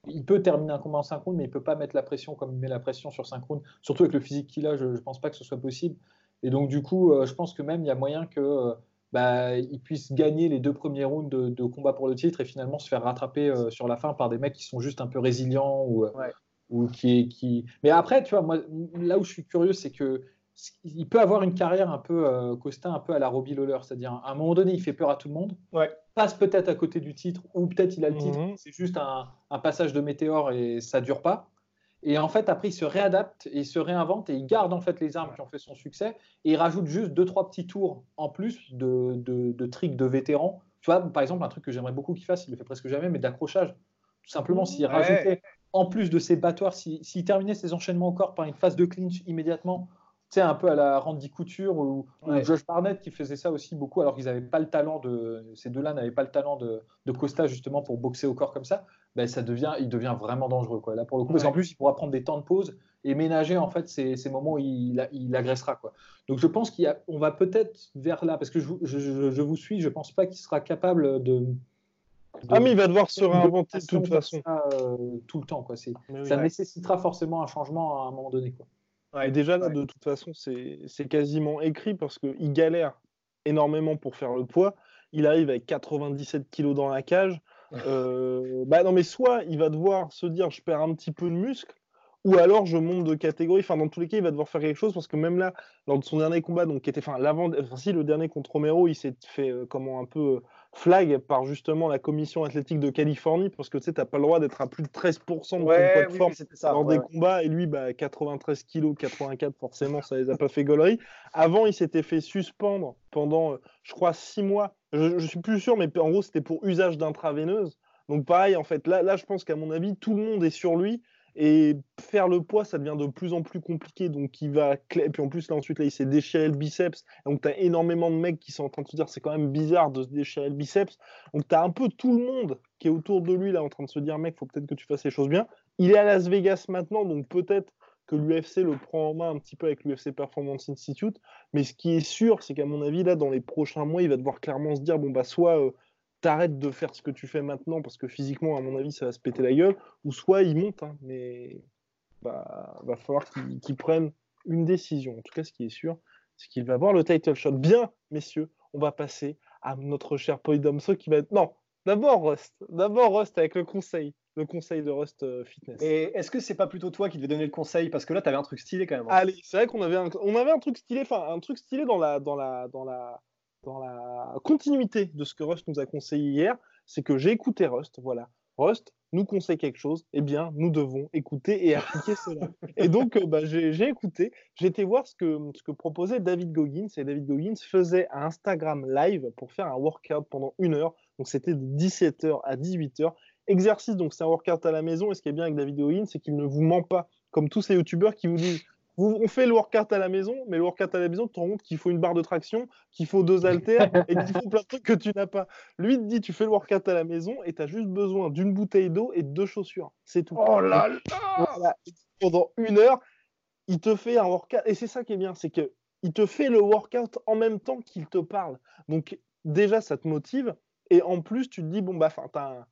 Il peut terminer un combat en synchrone, mais il peut pas mettre la pression comme il met la pression sur synchrone. Surtout avec le physique qu'il a, je, je pense pas que ce soit possible. Et donc du coup, euh, je pense que même il y a moyen que euh, bah, il puisse gagner les deux premiers rounds de, de combat pour le titre et finalement se faire rattraper euh, sur la fin par des mecs qui sont juste un peu résilients ou, euh, Ouais. ou qui, qui. Mais après, tu vois, moi, là où je suis curieux, c'est que il peut avoir une carrière un peu euh, Costa, un peu à la Robbie Lawler, c'est-à-dire à un moment donné, il fait peur à tout le monde, Ouais. passe peut-être à côté du titre, ou peut-être il a le titre, Mhm. c'est juste un, un passage de météore et ça dure pas. Et en fait, après, il se réadapte et il se réinvente et il garde en fait les armes qui ont fait son succès et il rajoute juste deux trois petits tours en plus de, de, de tricks de vétérans. Tu vois, par exemple, un truc que j'aimerais beaucoup qu'il fasse, il le fait presque jamais, mais d'accrochage. Tout simplement, s'il Ouais. rajoutait en plus de ses battoirs, s'il terminait ses enchaînements au corps par une phase de clinch immédiatement, sais, un peu à la Randy Couture ou, ou Ouais. Josh Barnett qui faisait ça aussi beaucoup, alors qu'ils n'avaient pas le talent de. Ces deux-là n'avaient pas le talent de, de Costa justement pour boxer au corps comme ça. Ben, ça devient, il devient vraiment dangereux. Quoi. Là, pour le coup, parce qu'en plus, il pourra prendre des temps de pause et ménager en fait ces, ces moments où il, il agressera. Quoi. Donc, je pense qu'on va peut-être vers là, parce que je, vous- je, je- je vous suis, je pense pas qu'il sera capable de. de- Ah, mais il va devoir se réinventer de toute façon. ça, euh, tout le temps. Quoi. Oui. ça Ouais. nécessitera forcément un changement à un moment donné. Quoi. Et déjà là, ouais. de toute façon, c'est c'est quasiment écrit parce qu'il galère énormément pour faire le poids. Il arrive avec 97 kilos dans la cage. Euh, bah non, mais soit il va devoir se dire je perds un petit peu de muscle, ou alors je monte de catégorie. Enfin, dans tous les cas, il va devoir faire quelque chose parce que même là, lors de son dernier combat, donc qui était, enfin, l'avant, enfin, si le dernier contre Romero, il s'est fait euh, comment un peu euh, flag par justement la commission athlétique de Californie parce que tu sais, t'as pas le droit d'être à plus de 13% de ton poids Ouais, de forme oui, ça. lors ouais, des ouais. combats et lui bah, 93 kg 84 forcément ça les a pas fait gaulerie avant il s'était fait suspendre pendant euh, je crois 6 mois je, je suis plus sûr mais en gros c'était pour usage d'intraveineuse donc pareil en fait là, là je pense qu'à mon avis tout le monde est sur lui et faire le poids ça devient de plus en plus compliqué. Donc il va et puis en plus là ensuite là il s'est déchiré le biceps. Donc tu as énormément de mecs qui sont en train de se dire c'est quand même bizarre de se déchirer le biceps. Donc tu as un peu tout le monde qui est autour de lui là en train de se dire mec faut peut-être que tu fasses les choses bien. Il est à Las Vegas maintenant, donc peut-être que l'UFC le prend en main un petit peu avec l'UFC Performance Institute. Mais ce qui est sûr, c'est qu'à mon avis, là, dans les prochains mois, il va devoir clairement se dire bon, bah, soit euh, t'arrêtes de faire ce que tu fais maintenant, parce que physiquement, à mon avis, ça va se péter la gueule, ou soit il monte. hein, mais bah, va falloir qu'il prenne une décision. En tout cas, ce qui est sûr, c'est qu'il va avoir le title shot. Bien, messieurs, on va passer à notre cher Polydomso qui va être. Non, d'abord Rust. D'abord Rust avec le conseil. Le conseil de Rust euh, Fitness. Et est-ce que c'est pas plutôt toi qui devais donner le conseil? Parce que là, t'avais un truc stylé quand même. hein. Allez, c'est vrai qu'on avait un, on avait un truc stylé, enfin un truc stylé dans la, dans la, dans la, dans la continuité de ce que Rust nous a conseillé hier, c'est que j'ai écouté Rust, voilà. Rust nous conseille quelque chose, eh bien, nous devons écouter et appliquer cela. Et donc, euh, bah, j'ai j'ai écouté, j'ai été voir ce que, ce que proposait David Goggins, et David Goggins faisait un Instagram live pour faire un workout pendant une heure, donc c'était de 17h à 18h. Exercice, donc c'est un workout à la maison, et ce qui est bien avec David Goggins, c'est qu'il ne vous ment pas, comme tous ces youtubeurs qui vous disent vous- on fait le workout à la maison, mais le workout à la maison, tu te rends compte qu'il faut une barre de traction, qu'il faut deux haltères et qu'il faut plein de trucs que tu n'as pas. Lui, il te dit, tu fais le workout à la maison et tu as juste besoin d'une bouteille d'eau et de deux chaussures. C'est tout. Oh là là Voilà. Pendant une heure, il te fait un workout. Et c'est ça qui est bien, c'est que il te fait le workout en même temps qu'il te parle. Donc, déjà, ça te motive. Et en plus, tu te dis, bon, bah, enfin, t'as un-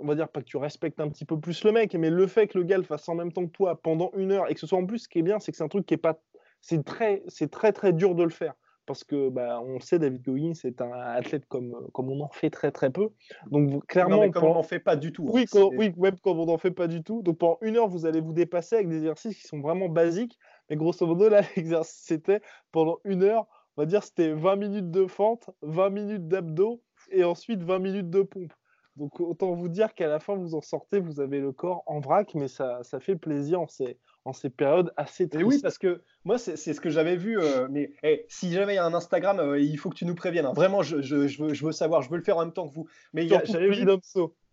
on va dire pas que tu respectes un petit peu plus le mec, mais le fait que le gars le fasse en même temps que toi pendant une heure et que ce soit en plus, ce qui est bien, c'est que c'est un truc qui est pas, c'est très, c'est très très dur de le faire parce que bah, on sait, David Goggins c'est un athlète comme comme on en fait très très peu. Donc clairement, Non, mais comme on n'en fait pas du tout. hein, oui, quand- oui, même quand on n'en fait pas du tout. Donc pendant une heure, vous allez vous dépasser avec des exercices qui sont vraiment basiques. Mais grosso modo, là, l'exercice, c'était pendant une heure, on va dire, c'était 20 minutes de fente, 20 minutes d'abdos et ensuite 20 minutes de pompe. Donc autant vous dire qu'à la fin, vous en sortez, vous avez le corps en vrac, mais ça, ça fait plaisir en ces, en ces périodes assez Et tristes. oui, parce que moi, c'est c'est ce que j'avais vu. euh, mais eh, si jamais il y a un Instagram, euh, il faut que tu nous préviennes. hein. Vraiment, je, je- je veux, je veux savoir. Je veux le faire en même temps que vous. Mais il y a- Surtout j'avais vu. Euh,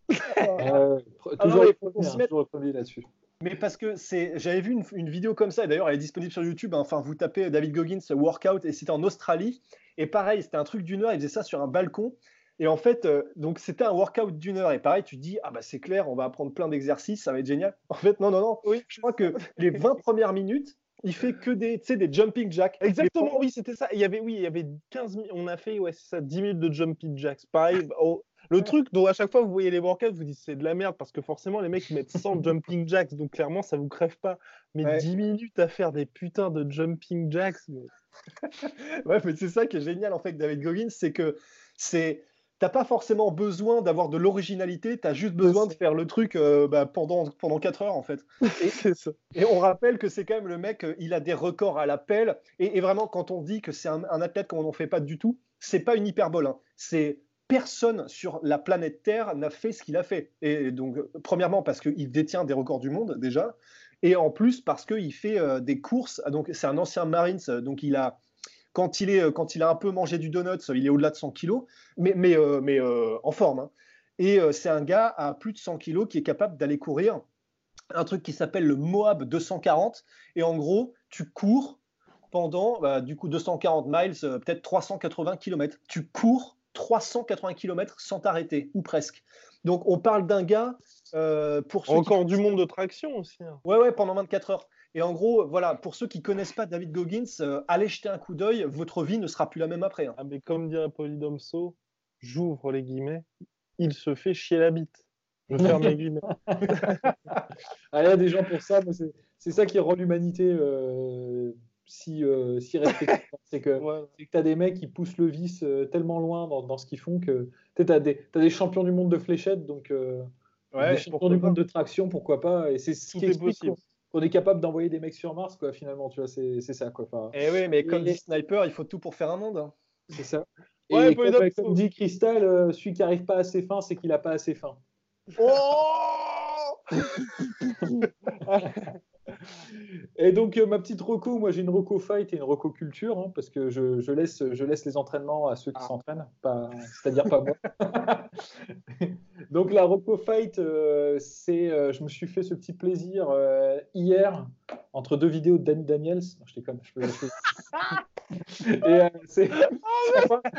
pr- Ah toujours, s'y hein, toujours le premier là-dessus. Mais parce que c'est, j'avais vu une, une vidéo comme ça. Et d'ailleurs, elle est disponible sur YouTube. hein. Enfin, vous tapez David Goggins workout et c'était en Australie. Et pareil, c'était un truc d'une heure. Il faisait ça sur un balcon. Et en fait, euh, donc c'était un workout d'une heure. Et pareil, tu te dis, ah bah c'est clair, on va apprendre plein d'exercices, ça va être génial. En fait, non, non, non. Oui. Je crois que les 20 premières minutes, il fait que des, des jumping jacks. Exactement, oui, c'était ça. Il y avait, oui, il y avait 15 mi- on a fait, ouais, c'est ça, 10 minutes de jumping jacks. Pareil, oh, le truc dont à chaque fois vous voyez les workouts, vous dites c'est de la merde parce que forcément les mecs ils mettent 100 jumping jacks, donc clairement ça vous crève pas. Mais Ouais. 10 minutes à faire des putains de jumping jacks, mais- Ouais, mais c'est ça qui est génial en fait, David Goggins, c'est que c'est. T'as pas forcément besoin d'avoir de l'originalité, tu as juste besoin de faire le truc euh, bah, pendant, pendant 4 heures en fait. ça. Et on rappelle que c'est quand même le mec, euh, il a des records à l'appel. Et, et vraiment, quand on dit que c'est un, un athlète qu'on n'en fait pas du tout, c'est pas une hyperbole. hein. C'est personne sur la planète Terre n'a fait ce qu'il a fait. Et donc, euh, premièrement, parce qu'il détient des records du monde déjà. Et en plus, parce qu'il fait euh, des courses. Ah, Donc, c'est un ancien Marines. Donc, il a. Quand il, est, euh, quand il a un peu mangé du donut, il est au-delà de 100 kilos, mais, mais, euh, mais euh, en forme. hein. Et c'est un gars à plus de 100 kilos qui est capable d'aller courir un truc qui s'appelle le Moab 240. Et en gros, tu cours pendant bah, du coup 240 miles, euh, peut-être 380 km. Tu cours 380 km sans t'arrêter, ou presque. Donc on parle d'un gars euh, pour qui- Record du monde de traction aussi. hein. Ouais, ouais, pendant 24 heures. Et en gros, voilà, pour ceux qui connaissent pas David Goggins, euh, allez jeter un coup d'œil, votre vie ne sera plus la même après. hein. Ah, mais comme dirait Polydomso, j'ouvre les guillemets, il se fait chier la bite. Je ferme les guillemets. Ah, il y a des gens pour ça, mais c'est- c'est ça qui rend l'humanité euh, si, euh, si. C'est que Ouais. c'est que tu as des mecs qui poussent le vice euh, tellement loin dans, dans ce qu'ils font que tu as des, t'as des champions du monde de fléchettes, donc euh, des champions du pas. monde de traction, pourquoi pas. Et c'est ce Tout qui est explique possible. Qu'on est capable d'envoyer des mecs sur Mars, quoi, finalement, tu vois, c'est c'est ça, quoi. Enfin, Et oui, mais comme Et- dit Sniper, il faut tout pour faire un monde. hein. c'est ça. Ouais, Et comme, dit Crystal, euh, celui qui arrive pas assez fin, c'est qu'il a pas assez faim. Oh Et donc, euh, ma petite reco, moi j'ai une reco fight et une reco culture, hein, parce que je, je laisse, je laisse les entraînements à ceux qui Ah. s'entraînent, c'est-à-dire pas moi. donc, la reco fight, euh, c'est, euh, je me suis fait ce petit plaisir euh, hier entre deux vidéos de Danny Daniels. Non, je déconne, je peux je peux- Et c'est.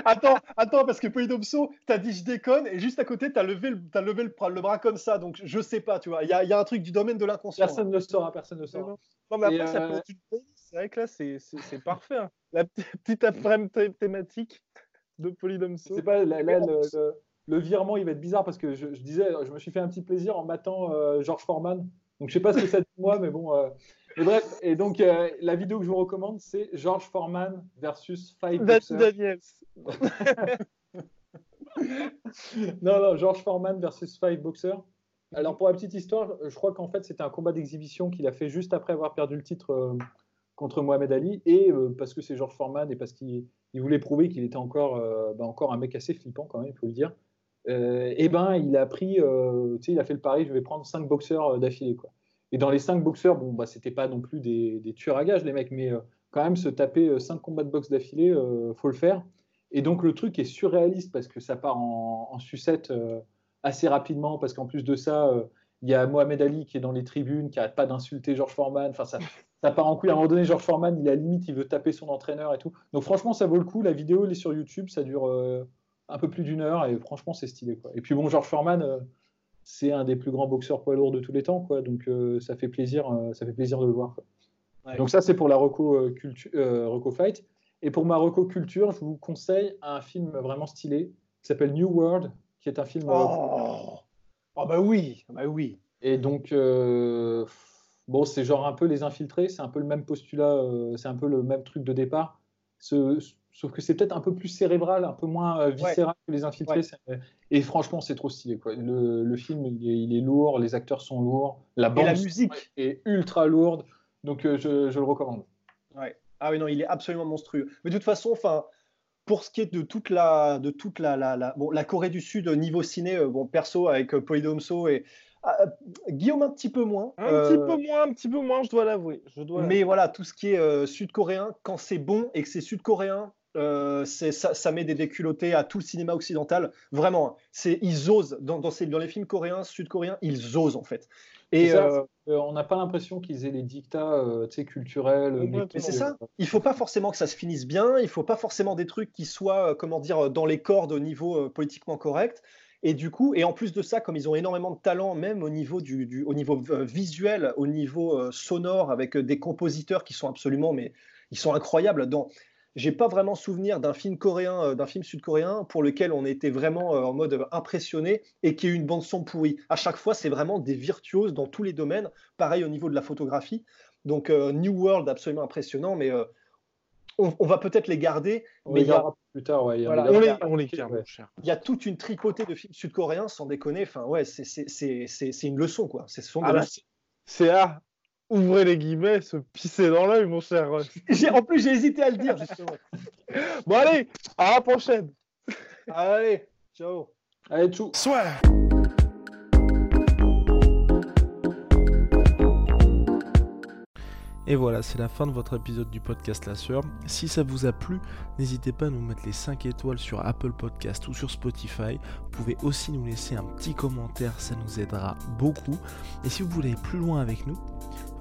Attends, attends, parce que Polydomso, t'as dit je déconne, et juste à côté, t'as levé, le, t'as levé le, bras- le bras comme ça, donc je sais pas, tu vois. Il y a, il y a un truc du domaine de l'inconscient. Personne ne le saura, personne ne le saura. Non, mais après, ça peut être une playlist. C'est vrai que là, c'est- parfait. hein. La petite thé- thématique de Polydomso. C'est pas le, le- le virement, il va être bizarre parce que je, je disais, je me suis fait un petit plaisir en matant euh, George Foreman. Donc je sais pas ce que ça dit moi, mais bon. euh, mais bref, et donc euh, la vidéo que je vous recommande, c'est George Foreman versus Five. Daniels. Non, non, George Foreman versus Five Boxer. Alors pour la petite histoire, je crois qu'en fait c'était un combat d'exhibition qu'il a fait juste après avoir perdu le titre euh, contre Mohamed Ali et euh, parce que c'est George Foreman et parce qu'il il voulait prouver qu'il était encore, euh, bah, encore un mec assez flippant quand même, il faut le dire. Euh, et ben il a pris, euh, tu sais, il a fait le pari, je vais prendre cinq boxeurs euh, d'affilée quoi. Et dans les cinq boxeurs, bon bah c'était pas non plus des, tueurs à gages les mecs, mais euh, quand même se taper euh, cinq combats de boxe d'affilée, euh, faut le faire. Et donc le truc est surréaliste parce que ça part en, en sucette euh, assez rapidement parce qu'en plus de ça, euh, il y a Mohamed Ali qui est dans les tribunes, qui arrête pas d'insulter George Foreman. Enfin, ça, ça part en couille. À un moment donné, George Foreman, il a limite, il veut taper son entraîneur et tout. Donc franchement, ça vaut le coup. La vidéo, elle est sur YouTube, ça dure euh, un peu plus d'une heure et franchement, c'est stylé. Quoi. Et puis bon, George Foreman, euh, c'est un des plus grands boxeurs poids lourds de tous les temps, quoi. Donc euh, ça fait plaisir, ça fait plaisir de le voir. quoi. Ouais. Donc ça, c'est pour la reco fight. Et pour ma reco culture, je vous conseille un film vraiment stylé qui s'appelle New World, qui est un film. euh, Oh, Ah bah oui, bah oui. Et donc, euh, bon, c'est genre un peu les infiltrés, c'est un peu le même postulat, euh, c'est un peu le même truc de départ. Ce- sauf que c'est peut-être un peu plus cérébral, un peu moins euh, viscéral que les infiltrés. Ouais. Et franchement, c'est trop stylé. Quoi. Le, le film, il est, il est lourd, les acteurs sont lourds, la Et bande la musique. est ultra lourde. Donc, je, je le recommande. Ouais. Ah oui, non, il est absolument monstrueux. Mais de toute façon, enfin, pour ce qui est de toute la, de toute la, la, la- bon, la Corée du Sud niveau ciné, euh, bon, perso avec euh, Polydomso et ah, euh, Guillaume un petit peu moins. Un euh, petit peu moins, un petit peu moins, je dois l'avouer. Je dois Mais voilà, tout ce qui est euh, sud-coréen, quand c'est bon et que c'est sud-coréen, Euh, ça, ça, met des déculottés à tout le cinéma occidental. Vraiment, c'est ils osent dans, dans, dans, les films coréens, sud-coréens, ils osent en fait. Et euh, on n'a pas l'impression qu'ils aient les dictats euh, culturels. mais c'est ça. Il faut pas forcément que ça se finisse bien. Il faut pas forcément des trucs qui soient, comment dire, dans les cordes au niveau politiquement correct. Et du coup, et en plus de ça, comme ils ont énormément de talent, même au niveau, du, au niveau visuel, au niveau sonore, avec des compositeurs qui sont absolument, mais ils sont incroyables. Dans, j'ai pas vraiment souvenir d'un film coréen, euh, d'un film sud-coréen pour lequel on était vraiment euh, en mode impressionné et qui ait une bande son pourrie. À chaque fois, c'est vraiment des virtuoses dans tous les domaines. Pareil au niveau de la photographie. Donc euh, New World absolument impressionnant, mais on, va peut-être les garder. mais il y a plus tard, ouais, on, les, on les garde, Il y a toute une tripotée de films sud-coréens, sans déconner. Enfin, ouais, c'est une leçon, quoi. Ce sont ah c'est à ouvrez les guillemets, se pisser dans l'œil, mon cher. en plus, j'ai hésité à le dire, justement. bon, allez, à la prochaine. Allez, ciao. Allez, tchou. Soit. Et voilà, c'est la fin de votre épisode du podcast La Sœur. Si ça vous a plu, n'hésitez pas à nous mettre les 5 étoiles sur Apple Podcast ou sur Spotify. Vous pouvez aussi nous laisser un petit commentaire, ça nous aidera beaucoup. Et si vous voulez aller plus loin avec nous,